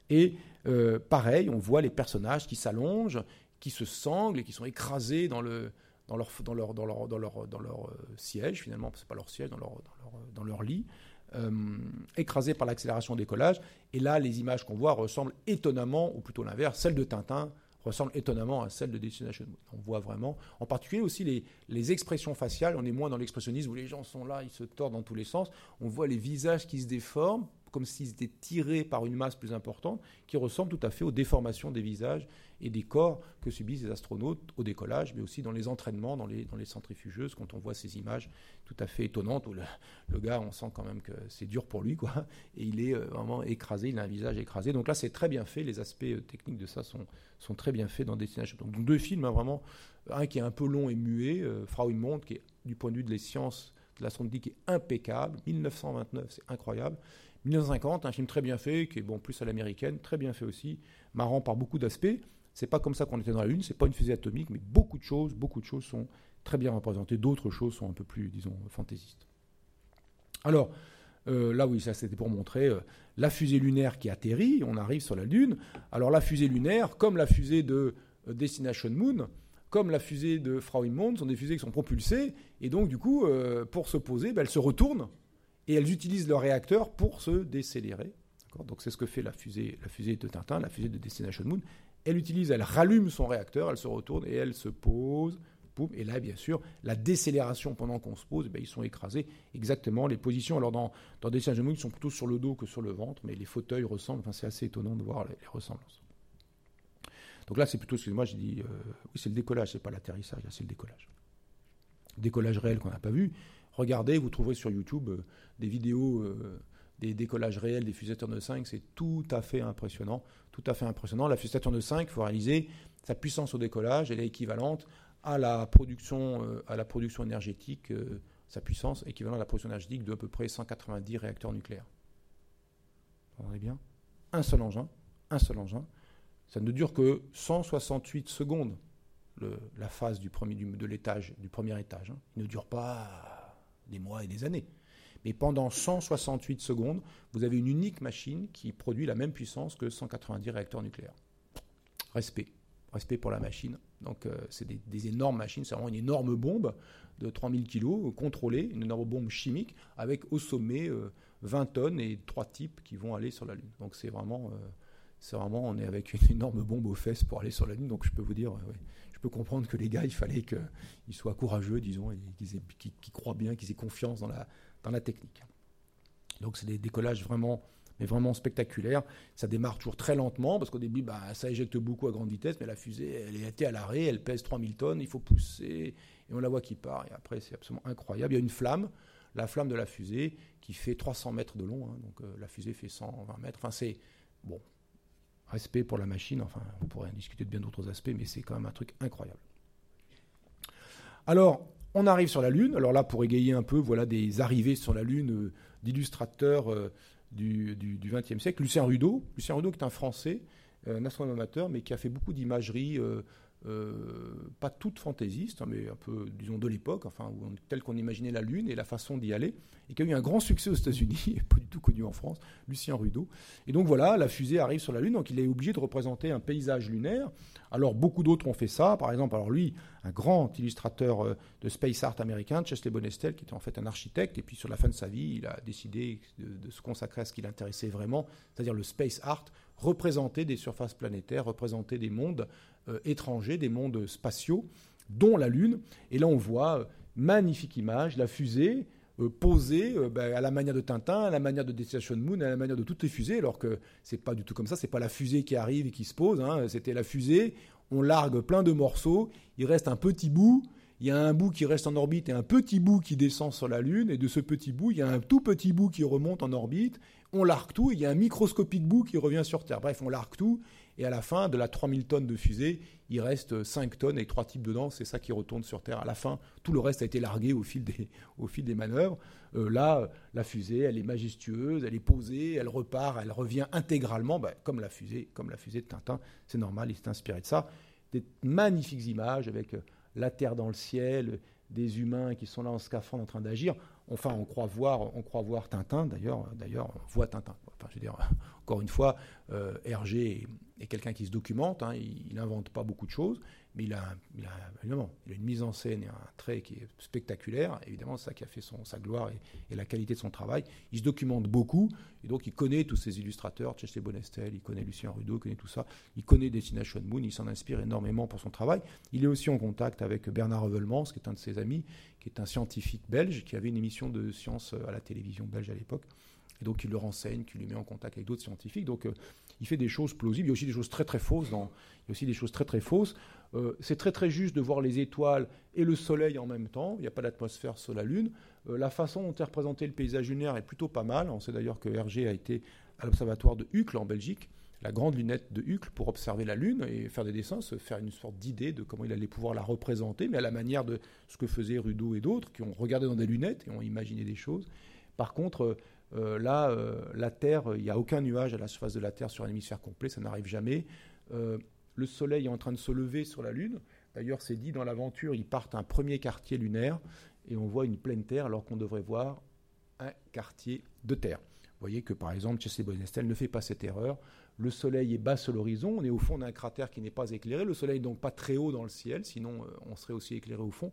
Et euh, pareil, on voit les personnages qui s'allongent, qui se sanglent et qui sont écrasés dans, le, dans, leur, siège, finalement, c'est pas leur siège, dans leur, lit. Euh, écrasé par l'accélération décollage. Et là, les images qu'on voit ressemblent étonnamment, ou plutôt l'inverse, celles de Tintin ressemblent étonnamment à celles de Destination Moon. On voit vraiment, en particulier aussi les, les expressions faciales, on est moins dans l'expressionnisme où les gens sont là, ils se tordent dans tous les sens, on voit les visages qui se déforment, comme s'ils étaient tirés par une masse plus importante, qui ressemble tout à fait aux déformations des visages et des corps que subissent les astronautes au décollage, mais aussi dans les entraînements, dans les, centrifugeuses, quand on voit ces images tout à fait étonnantes, où le, gars, on sent quand même que c'est dur pour lui, quoi, et il est euh, vraiment écrasé, il a un visage écrasé. Donc là, c'est très bien fait, les aspects euh, techniques de ça sont, très bien faits dans Destination. Donc deux films, hein, vraiment, un qui est un peu long et muet, euh, Frau Immonde, qui est du point de vue de les sciences de l'astronomie, est impeccable, 1929, c'est incroyable, 1950, un film très bien fait, qui est bon plus à l'américaine, très bien fait aussi, marrant par beaucoup d'aspects. C'est pas comme ça qu'on était dans la Lune, c'est pas une fusée atomique, mais beaucoup de choses, beaucoup de choses sont très bien représentées. D'autres choses sont un peu plus, disons, fantaisistes. Alors, euh, là, oui, ça c'était pour montrer euh, la fusée lunaire qui atterrit, on arrive sur la Lune. Alors, la fusée lunaire, comme la fusée de euh, Destination Moon, comme la fusée de Frauenmond, sont des fusées qui sont propulsées, et donc, du coup, pour se poser, ben, elles se retournent et elles utilisent leur réacteur pour se décélérer. Donc c'est ce que fait la fusée, la fusée de Tintin, la fusée de Destination Moon. Elle utilise, elle rallume son réacteur, elle se retourne et elle se pose. et là, bien sûr, la décélération pendant qu'on se pose, eh ils sont écrasés exactement. Les positions, alors dans, dans Destination Moon, ils sont plutôt sur le dos que sur le ventre, mais les fauteuils ressemblent. Enfin, c'est assez étonnant de voir les, ressemblances. Donc là, c'est plutôt, excusez-moi, j'ai dit, euh, oui, c'est le décollage, c'est pas l'atterrissage, c'est le décollage. Décollage réel qu'on n'a pas vu. Regardez, vous trouverez sur YouTube euh, des vidéos euh, des décollages réels des fusées Saturn 5, c'est tout à fait impressionnant. Tout à fait impressionnant. La fusée Saturn 5, il faut réaliser, sa puissance au décollage, elle est équivalente à la production, euh, énergétique, sa puissance équivalente à la production énergétique de à peu près 190 réacteurs nucléaires. Vous entendez bien? Un seul engin, un seul engin. Ça ne dure que 168 secondes, la phase du premier, de l'étage, du premier étage. Hein. Il ne dure pas des mois et des années. Mais pendant 168 secondes, vous avez une unique machine qui produit la même puissance que 190 réacteurs nucléaires. Respect. Respect pour la machine. Donc, euh, c'est des, énormes machines. C'est vraiment une énorme bombe de 3000 kg euh, contrôlée, une énorme bombe chimique avec au sommet 20 euh, tonnes et trois types qui vont aller sur la Lune. Donc, c'est vraiment, c'est vraiment, on est avec une énorme bombe aux fesses pour aller sur la Lune. Donc, je peux vous dire, peux comprendre que les gars, il fallait qu'ils soient courageux, disons, et qu'ils croient bien, qu'ils aient confiance dans la, technique. Donc c'est des décollages vraiment, mais vraiment spectaculaires. Ça démarre toujours très lentement, parce qu'au début, bah, ça éjecte beaucoup à grande vitesse, mais la fusée, elle est à l'arrêt, elle pèse 3000 tonnes, il faut pousser, et on la voit qui part. Et après, c'est absolument incroyable. Il y a une flamme, la flamme de la fusée, qui fait 300 mètres de long, hein. donc euh, la fusée fait 120 mètres. Enfin, c'est bon, respect pour la machine. Enfin, on pourrait discuter de bien d'autres aspects, mais c'est quand même un truc incroyable. Alors, on arrive sur la Lune. Alors là, pour égayer un peu, voilà des arrivées sur la Lune euh, d'illustrateurs euh, du XXe siècle. Lucien Rudeau, Lucien Rudeau est un Français, un astronome amateur, mais qui a fait beaucoup d'imagerie. Pas toute fantaisiste, hein, mais un peu, disons, de l'époque, enfin, tel qu'on imaginait la Lune et la façon d'y aller, et qui a eu un grand succès aux États-Unis, pas du tout connu en France, Lucien Rudeau. Et donc voilà, la fusée arrive sur la Lune, donc il est obligé de représenter un paysage lunaire. Alors beaucoup d'autres ont fait ça, par exemple, alors lui, un grand illustrateur euh, de space art américain, Chesley Bonestel, qui était en fait un architecte, et puis sur la fin de sa vie, il a décidé de, se consacrer à ce qui l'intéressait vraiment, c'est-à-dire le space art, représenter des surfaces planétaires, représenter des mondes euh, étrangers, des mondes spatiaux, dont la Lune. Et là, on voit, euh, magnifique image, la fusée, euh, posée euh, ben, à la manière de Tintin, à la manière de Destination Moon, à la manière de toutes les fusées, alors que c'est pas du tout comme ça. C'est pas la fusée qui arrive et qui se pose. Hein. C'était la fusée. On largue plein de morceaux. Il reste un petit bout. Il y a un bout qui reste en orbite et un petit bout qui descend sur la Lune. Et de ce petit bout, il y a un tout petit bout qui remonte en orbite. On largue tout. Et il y a un microscopique bout qui revient sur Terre. Bref, on largue tout. Et à la fin de la 3000 tonnes de fusée, il reste 5 tonnes avec trois types dedans. C'est ça qui retourne sur Terre. À la fin, tout le reste a été largué au fil des, au fil des manœuvres. Euh, là, la fusée, elle est majestueuse, elle est posée, elle repart, elle revient intégralement, bah, comme la fusée, comme la fusée de Tintin. C'est normal, il s'est inspiré de ça. Des magnifiques images avec euh, la Terre dans le ciel, des humains qui sont là en scaphandre en train d'agir. Enfin, on croit voir, on croit voir Tintin. D'ailleurs, d'ailleurs, on voit Tintin. Enfin, je veux encore une fois, euh, Hergé est, quelqu'un qui se documente. Hein, il n'invente pas beaucoup de choses, mais il a, évidemment, une mise en scène et un trait qui est spectaculaire. Évidemment, c'est ça qui a fait son, sa gloire et, la qualité de son travail. Il se documente beaucoup, et donc il connaît tous ces illustrateurs, Chesley Bonestel, il connaît Lucien Rudeau, il connaît tout ça. Il connaît Destination Moon, il s'en inspire énormément pour son travail. Il est aussi en contact avec Bernard Revelmans, qui est un de ses amis, qui est un scientifique belge, qui avait une émission de science à la télévision belge à l'époque. Et donc il le renseigne, qui lui met en contact avec d'autres scientifiques. Donc euh, il fait des choses plausibles. Il y a aussi des choses très très fausses. Il y a aussi des choses très très fausses. Euh, c'est très très juste de voir les étoiles et le Soleil en même temps. Il n'y a pas d'atmosphère sur la Lune. Euh, la façon dont est représenté le paysage lunaire est plutôt pas mal. On sait d'ailleurs que Hergé a été à l'observatoire de Uccle en Belgique, la grande lunette de Uccle pour observer la Lune et faire des dessins, se faire une sorte d'idée de comment il allait pouvoir la représenter, mais à la manière de ce que faisaient Rudeau et d'autres qui ont regardé dans des lunettes et ont imaginé des choses. Par contre, euh, là, la Terre, il n'y a aucun nuage à la surface de la Terre sur un hémisphère complet, ça n'arrive jamais. Le Soleil est en train de se lever sur la Lune. D'ailleurs, c'est dit dans l'aventure, ils partent un premier quartier lunaire et on voit une pleine Terre alors qu'on devrait voir un quartier de Terre. Vous voyez que par exemple, Chesley Bonestel ne fait pas cette erreur. Le Soleil est bas sur l'horizon, on est au fond d'un cratère qui n'est pas éclairé. Le Soleil n'est donc pas très haut dans le ciel, sinon on serait aussi éclairé au fond.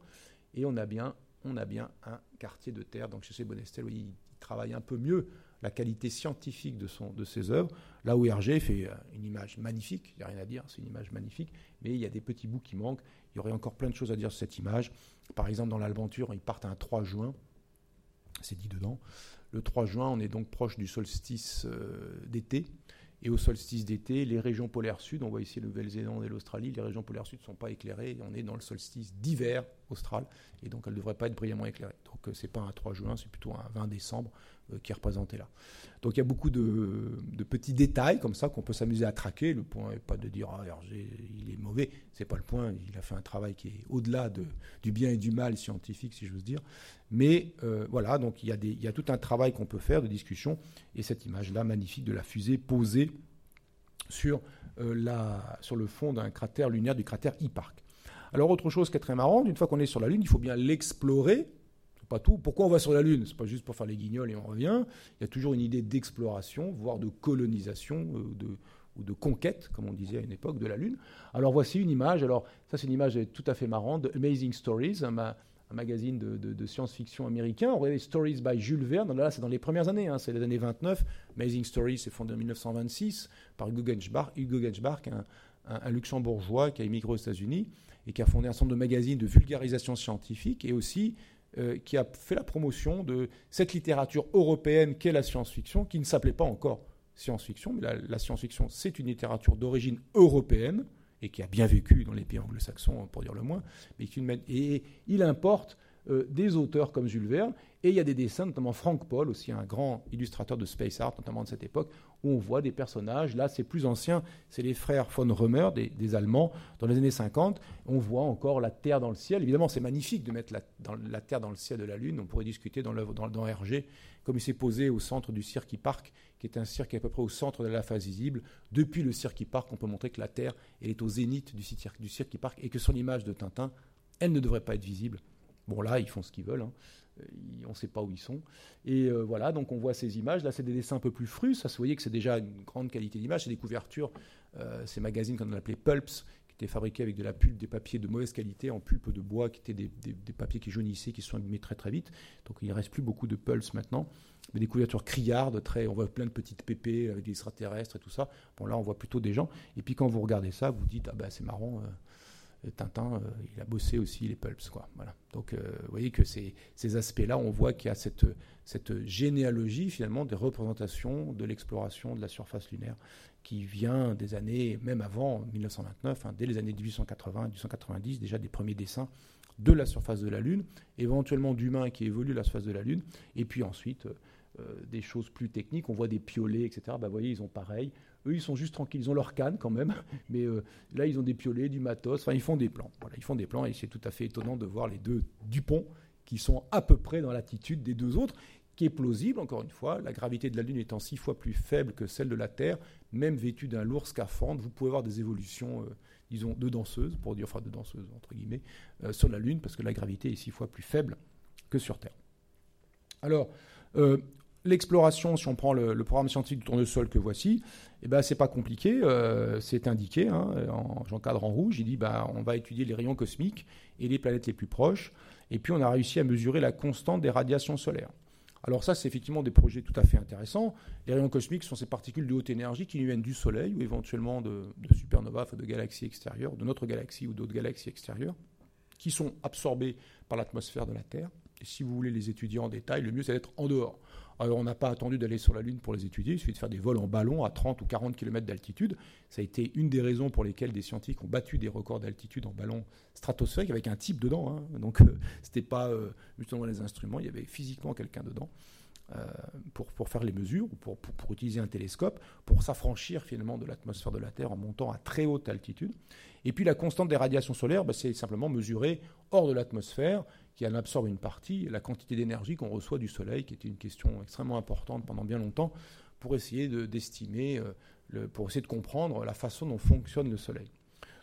Et on a bien, un quartier de Terre. Donc Chesley Bonestel, voyez, travaille un peu mieux la qualité scientifique de, ses œuvres, là où Hergé fait euh, une image magnifique, il n'y a rien à dire, c'est une image magnifique, mais il y a des petits bouts qui manquent, il y aurait encore plein de choses à dire sur cette image. Par exemple, dans l'Aventure, ils partent un 3 juin, c'est dit dedans. Le 3 juin, on est donc proche du solstice euh, d'été, et au solstice d'été, les régions polaires sud, on voit ici la Nouvelle-Zélande et l'Australie, les régions polaires sud ne sont pas éclairées, on est dans le solstice d'hiver austral, et donc elles ne devraient pas être brillamment éclairées. Donc euh, ce n'est pas un 3 juin, c'est plutôt un 20 décembre euh, qui est représenté là. Donc il y a beaucoup de, petits détails comme ça qu'on peut s'amuser à traquer. Le point n'est pas de dire ah, il est mauvais, c'est pas le point, il a fait un travail qui est au-delà de, du bien et du mal scientifique, si j'ose dire. Mais euh, voilà, donc il y, a des, il tout un travail qu'on peut faire de discussion, et cette image-là magnifique de la fusée posée sur, la, sur le fond d'un cratère lunaire du cratère Hipparch. Alors autre chose qui est très marrant, une fois qu'on est sur la Lune, il faut bien l'explorer. Pas tout. Pourquoi on va sur la Lune? C'est pas juste pour faire les guignols et on revient. Il y a toujours une idée d'exploration, voire de colonisation, euh, ou de conquête, comme on disait à une époque, de la Lune. Alors voici une image. Alors ça, c'est une image tout à fait marrante de Amazing Stories, un, magazine de, science-fiction américain. On Stories by Jules Verne. Là, c'est dans les premières années, hein, c'est les années 29. Amazing Stories, c'est fondé en 1926 par Hugo Genschbach, Hugo un, un, luxembourgeois qui a immigré aux États-Unis et qui a fondé un centre de magazines de vulgarisation scientifique et aussi euh, qui a fait la promotion de cette littérature européenne qu'est la science-fiction, qui ne s'appelait pas encore science-fiction, mais la, science-fiction, c'est une littérature d'origine européenne et qui a bien vécu dans les pays anglo-saxons, pour dire le moins. Mais et il importe euh, des auteurs comme Jules Verne, et il y a des dessins, notamment Frank Paul, aussi un grand illustrateur de space art, notamment de cette époque, où on voit des personnages. Là, c'est plus ancien, c'est les frères von Römer, des, Allemands, dans les années 50. On voit encore la Terre dans le ciel. Évidemment, c'est magnifique de mettre la, Terre dans le ciel de la Lune. On pourrait discuter dans, dans, dans Hergé, comme il s'est posé au centre du Cirque Park, qui est un cirque à peu près au centre de la phase visible. Depuis le Cirque Park, on peut montrer que la Terre elle est au zénith du, du Cirque Park et que son image de Tintin, elle ne devrait pas être visible. Bon, là, ils font ce qu'ils veulent. Hein. Euh, on ne sait pas où ils sont. Et euh, voilà, donc on voit ces images. Là, c'est des dessins un peu plus frus. Vous voyez que c'est déjà une grande qualité d'image. C'est des couvertures, euh, ces magazines qu'on appelait Pulps, qui étaient fabriqués avec de la pulpe, des papiers de mauvaise qualité, en pulpe de bois, qui étaient des, papiers qui jaunissaient, qui se sont abîmés très très vite. Donc il ne reste plus beaucoup de Pulps maintenant. Mais des couvertures criardes, très, on voit plein de petites pépées avec des extraterrestres et tout ça. Bon, là, on voit plutôt des gens. Et puis quand vous regardez ça, vous dites, ah ben c'est marrant. Tintin, euh, il a bossé aussi les pulps. Quoi. Voilà. Donc, euh, vous voyez que ces, aspects-là, on voit qu'il y a cette, généalogie, finalement, des représentations de l'exploration de la surface lunaire qui vient des années, même avant 1929, hein, dès les années 1880, 1890, déjà des premiers dessins de la surface de la Lune, éventuellement d'humains qui évoluent la surface de la Lune, et puis ensuite euh, des choses plus techniques. On voit des piolets, etc. Bah, vous voyez, ils ont pareil. Eux, ils sont juste tranquilles. Ils ont leur canne quand même. Mais euh, là, ils ont des piolets, du matos. Enfin, ils font des plans. Voilà, ils font des plans. Et c'est tout à fait étonnant de voir les deux Dupont qui sont à peu près dans l'attitude des deux autres, qui est plausible, encore une fois. La gravité de la Lune étant six fois plus faible que celle de la Terre, même vêtue d'un lourd scaphandre, vous pouvez voir des évolutions, euh, disons, de danseuses, pour dire, enfin, de danseuses, entre guillemets, euh, sur la Lune, parce que la gravité est six fois plus faible que sur Terre. Alors, L'exploration, si on prend le, programme scientifique du tournesol que voici, eh ben, c'est pas compliqué, euh, c'est indiqué, hein, j'encadre en rouge, il dit ben, on va étudier les rayons cosmiques et les planètes les plus proches, et puis on a réussi à mesurer la constante des radiations solaires. Alors ça, c'est effectivement des projets tout à fait intéressants. Les rayons cosmiques sont ces particules de haute énergie qui viennent du Soleil ou éventuellement de, de supernovas, de galaxies extérieures, de notre galaxie ou d'autres galaxies extérieures, qui sont absorbées par l'atmosphère de la Terre. Et si vous voulez les étudier en détail, le mieux c'est d'être en dehors. Alors on n'a pas attendu d'aller sur la Lune pour les étudier, il suffit de faire des vols en ballon à 30 ou 40 km d'altitude. Ça a été une des raisons pour lesquelles des scientifiques ont battu des records d'altitude en ballon stratosphérique avec un type dedans. Hein. Donc euh, ce n'était pas euh, justement les instruments, il y avait physiquement quelqu'un dedans. Euh, pour, faire les mesures, ou pour, pour, utiliser un télescope, pour s'affranchir finalement de l'atmosphère de la Terre en montant à très haute altitude. Et puis la constante des radiations solaires, bah, c'est simplement mesurer hors de l'atmosphère qui en absorbe une partie, la quantité d'énergie qu'on reçoit du Soleil, qui était une question extrêmement importante pendant bien longtemps, pour essayer d'estimer, euh, pour essayer de comprendre la façon dont fonctionne le Soleil.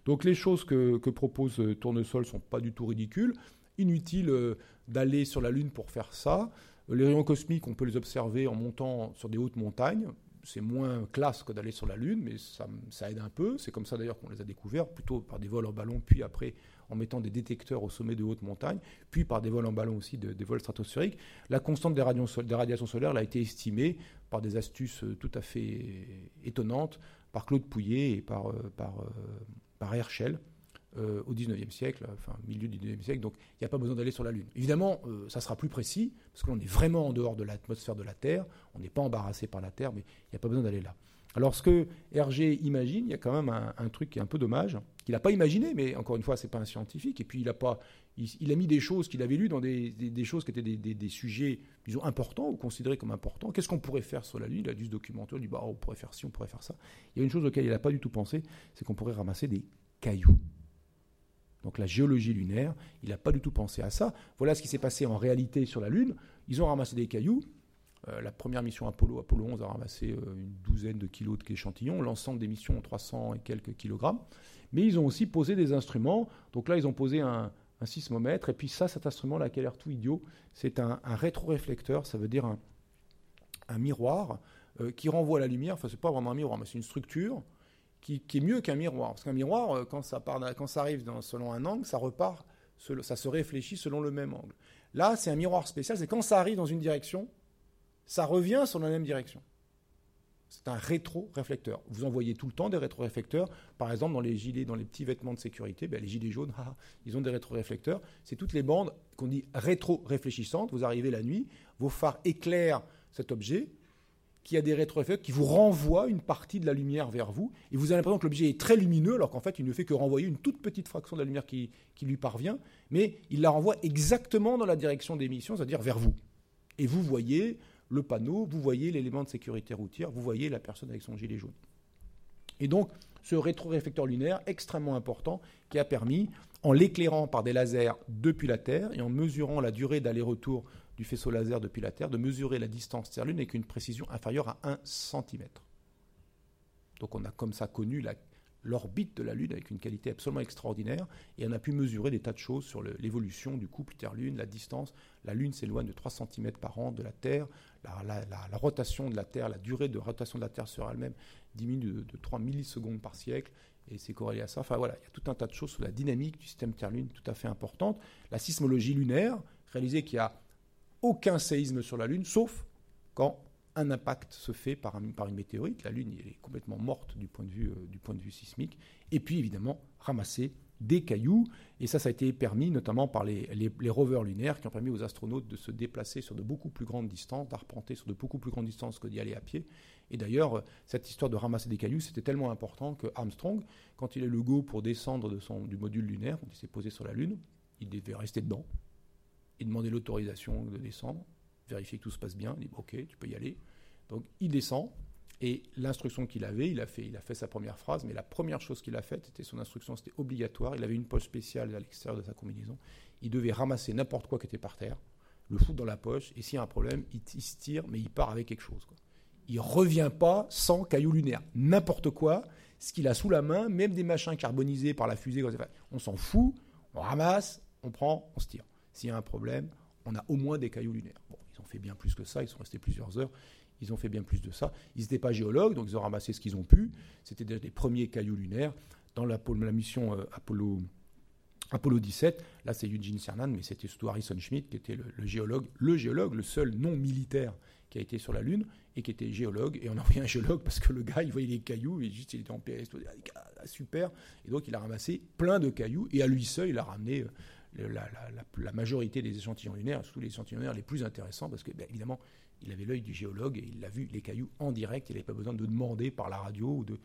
Donc les choses que, propose euh, Tournesol ne sont pas du tout ridicules. Inutile euh, d'aller sur la Lune pour faire ça. Les rayons cosmiques, on peut les observer en montant sur des hautes montagnes. C'est moins classe que d'aller sur la Lune, mais ça, ça aide un peu. C'est comme ça d'ailleurs qu'on les a découverts, plutôt par des vols en ballon, puis après en mettant des détecteurs au sommet de hautes montagnes, puis par des vols en ballon aussi, des vols stratosphériques. La constante des, radiations solaires a été estimée par des astuces euh, tout à fait étonnantes par Claude Pouillet et par, euh, par, euh, par Herschel. au 19e siècle, enfin milieu du 19e siècle, donc il n'y a pas besoin d'aller sur la Lune. Évidemment, ça sera plus précis, parce que l'on est vraiment en dehors de l'atmosphère de la Terre, on n'est pas embarrassé par la Terre, mais il n'y a pas besoin d'aller là. Alors ce que Hergé imagine, il y a quand même un, truc qui est un peu dommage, qu'il n'a pas imaginé, mais encore une fois, c'est pas un scientifique, et puis il a, pas, il, a mis des choses qu'il avait lues dans des, choses qui étaient des, sujets, disons, importants ou considérés comme importants. Qu'est-ce qu'on pourrait faire sur la Lune? Il a dû se documenter, il dit, bah, on pourrait faire ci, on pourrait faire ça. Il y a une chose auquel il n'a pas du tout pensé, c'est qu'on pourrait ramasser des cailloux. Donc la géologie lunaire, il n'a pas du tout pensé à ça. Voilà ce qui s'est passé en réalité sur la Lune. Ils ont ramassé des cailloux, euh, la première mission Apollo, Apollo 11, a ramassé euh, une douzaine de kilos d'échantillons. L'ensemble des missions ont 300 et quelques kilogrammes. Mais ils ont aussi posé des instruments. Donc là, ils ont posé un, sismomètre. Et puis ça, cet instrument-là, qui a l'air tout idiot, c'est un, rétroréflecteur. Ça veut dire un, miroir euh, qui renvoie la lumière. Enfin, c'est pas vraiment un miroir, mais c'est une structure qui, est mieux qu'un miroir. Parce qu'un miroir, quand ça, quand ça arrive selon un angle, ça repart, ça se réfléchit selon le même angle. Là, c'est un miroir spécial. C'est quand ça arrive dans une direction, ça revient sur la même direction. C'est un rétro-réflecteur. Vous en voyez tout le temps des rétro-réflecteurs. Par exemple, dans les gilets, dans les petits vêtements de sécurité, ben, les gilets jaunes, ils ont des rétro-réflecteurs. C'est toutes les bandes qu'on dit rétro-réfléchissantes. Vous arrivez la nuit, vos phares éclairent cet objet qui a des rétroréflecteurs qui vous renvoient une partie de la lumière vers vous. Et vous avez l'impression que l'objet est très lumineux, alors qu'en fait, il ne fait que renvoyer une toute petite fraction de la lumière qui, lui parvient, mais il la renvoie exactement dans la direction d'émission, c'est-à-dire vers vous. Et vous voyez le panneau, vous voyez l'élément de sécurité routière, vous voyez la personne avec son gilet jaune. Et donc, ce rétroréflecteur lunaire extrêmement important qui a permis, en l'éclairant par des lasers depuis la Terre et en mesurant la durée d'aller-retour du faisceau laser depuis la Terre, de mesurer la distance Terre-Lune avec une précision inférieure à 1 cm. Donc on a comme ça connu l'orbite de la Lune avec une qualité absolument extraordinaire, et on a pu mesurer des tas de choses sur l'évolution du couple Terre-Lune, la distance. La Lune s'éloigne de 3 cm par an de la Terre, la, rotation de la Terre, la durée de rotation de la Terre sur elle-même diminue de, de 3 millisecondes par siècle, et c'est corrélé à ça. Enfin voilà, il y a tout un tas de choses sur la dynamique du système Terre-Lune tout à fait importante. La sismologie lunaire, réalisée qu'il y a aucun séisme sur la Lune, sauf quand un impact se fait par, une météorite. La Lune est complètement morte du point, de vue, euh, du point de vue sismique. Et puis évidemment, ramasser des cailloux. Et ça, ça a été permis notamment par les, rovers lunaires qui ont permis aux astronautes de se déplacer sur de beaucoup plus grandes distances, d'arpenter sur de beaucoup plus grandes distances que d'y aller à pied. Et d'ailleurs, cette histoire de ramasser des cailloux, c'était tellement important que Armstrong, quand il a le go pour descendre du module lunaire, quand il s'est posé sur la Lune, il devait rester dedans il demandait l'autorisation de descendre, vérifier que tout se passe bien, il dit ok, tu peux y aller. Donc il descend, et l'instruction qu'il avait, il a, fait, sa première phrase, mais la première chose qu'il a faite, c'était son instruction, c'était obligatoire. Il avait une poche spéciale à l'extérieur de sa combinaison. Il devait ramasser n'importe quoi qui était par terre, le foutre dans la poche, et s'il y a un problème, il, se tire, mais il part avec quelque chose. Quoi. Il revient pas sans caillou lunaire. N'importe quoi, ce qu'il a sous la main, même des machins carbonisés par la fusée, on s'en fout, on ramasse, on prend, on se tire. S'il y a un problème, on a au moins des cailloux lunaires. Bon, ils ont fait bien plus que ça, ils sont restés plusieurs heures, ils ont fait bien plus de ça. Ils n'étaient pas géologues, donc ils ont ramassé ce qu'ils ont pu. C'était des premiers cailloux lunaires. Dans la, mission euh, Apollo, Apollo 17, là c'est Eugene Cernan, mais c'était surtout Harrison Schmitt qui était le, géologue, le géologue, le seul non militaire qui a été sur la Lune et qui était géologue. Et on a envoyé un géologue parce que le gars, il voyait les cailloux et juste il était en PS, ah, super. Et donc il a ramassé plein de cailloux et à lui seul, il a ramené euh, la, majorité des échantillons lunaires, surtout les échantillons lunaires les plus intéressants, parce que ben, évidemment, il avait l'œil du géologue et il a vu les cailloux en direct. Il n'avait pas besoin de demander par la radio ou de,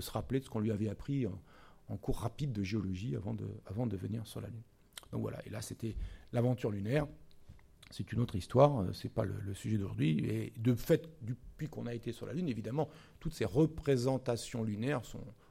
se rappeler de ce qu'on lui avait appris en, cours rapide de géologie avant de, venir sur la Lune. Donc voilà, et là c'était l'aventure lunaire. C'est une autre histoire, euh, c'est pas le, sujet d'aujourd'hui. Et de fait, depuis qu'on a été sur la Lune, évidemment, toutes ces représentations lunaires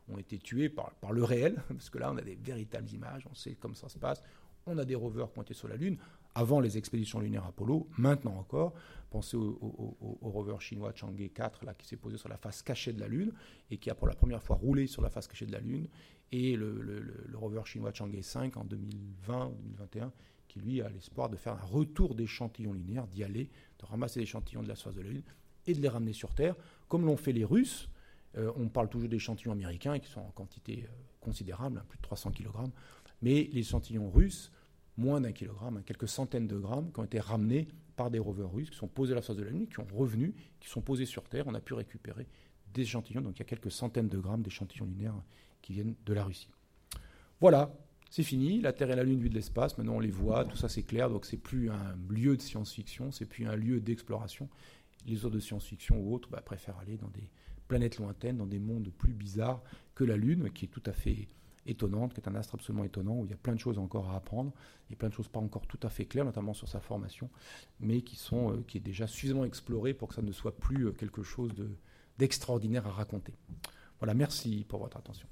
ont été tuées par le réel, parce que là, on a des véritables images, on sait comment ça se passe, on a des rovers été sur la Lune avant les expéditions lunaires Apollo, maintenant encore. Pensez au, rover chinois Chang'e 4 là, qui s'est posé sur la face cachée de la Lune et qui a pour la première fois roulé sur la face cachée de la Lune. Et le, rover chinois Chang'e 5 en 2020 ou 2021 qui lui a l'espoir de faire un retour d'échantillons lunaires, d'y aller, de ramasser des échantillons de la surface de la Lune et de les ramener sur Terre, comme l'ont fait les Russes. Euh, on parle toujours d'échantillons américains qui sont en quantité euh, considérable, hein, plus de 300 kg, mais les échantillons russes moins d'un kilogramme, hein, quelques centaines de grammes, qui ont été ramenés par des rovers russes, qui sont posés à la surface de la Lune, qui sont revenus, qui sont posés sur Terre. On a pu récupérer des échantillons, donc il y a quelques centaines de grammes d'échantillons lunaires qui viennent de la Russie. Voilà, c'est fini, la Terre et la Lune vue de l'espace, maintenant on les voit, tout ça c'est clair, donc c'est plus un lieu de science-fiction, c'est plus un lieu d'exploration. Les autres de science-fiction ou autres bah, préfèrent aller dans des planètes lointaines, dans des mondes plus bizarres que la Lune, qui est tout à fait étonnante, qui est un astre absolument étonnant, où il y a plein de choses encore à apprendre, et plein de choses pas encore tout à fait claires, notamment sur sa formation, mais qui, sont, euh, qui est déjà suffisamment exploré pour que ça ne soit plus euh, quelque chose d'extraordinaire à raconter. Voilà, merci pour votre attention.